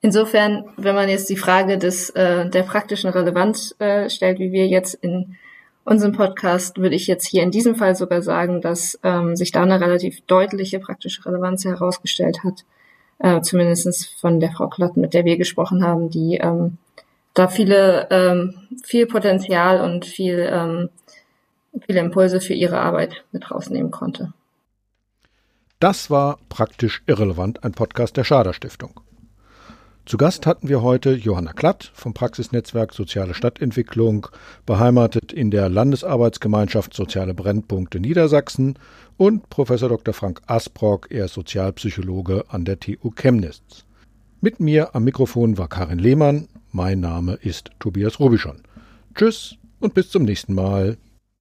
Insofern, wenn man jetzt die Frage des äh, der praktischen Relevanz äh, stellt, wie wir jetzt in unserem Podcast, würde ich jetzt hier in diesem Fall sogar sagen, dass ähm, sich da eine relativ deutliche praktische Relevanz herausgestellt hat äh, zumindest von der Frau Klott, mit der wir gesprochen haben, die ähm, da viele, ähm, viel Potenzial und viel, ähm, viele Impulse für ihre Arbeit mit rausnehmen konnte. Das war praktisch irrelevant, ein Podcast der Schader Stiftung. Zu Gast hatten wir heute Johanna Klatt vom Praxisnetzwerk Soziale Stadtentwicklung, beheimatet in der Landesarbeitsgemeinschaft Soziale Brennpunkte Niedersachsen und Professor Dr. Frank Asbrock, er ist Sozialpsychologe an der TU Chemnitz. Mit mir am Mikrofon war Karin Lehmann, mein Name ist Tobias Rubischon. Tschüss und bis zum nächsten Mal.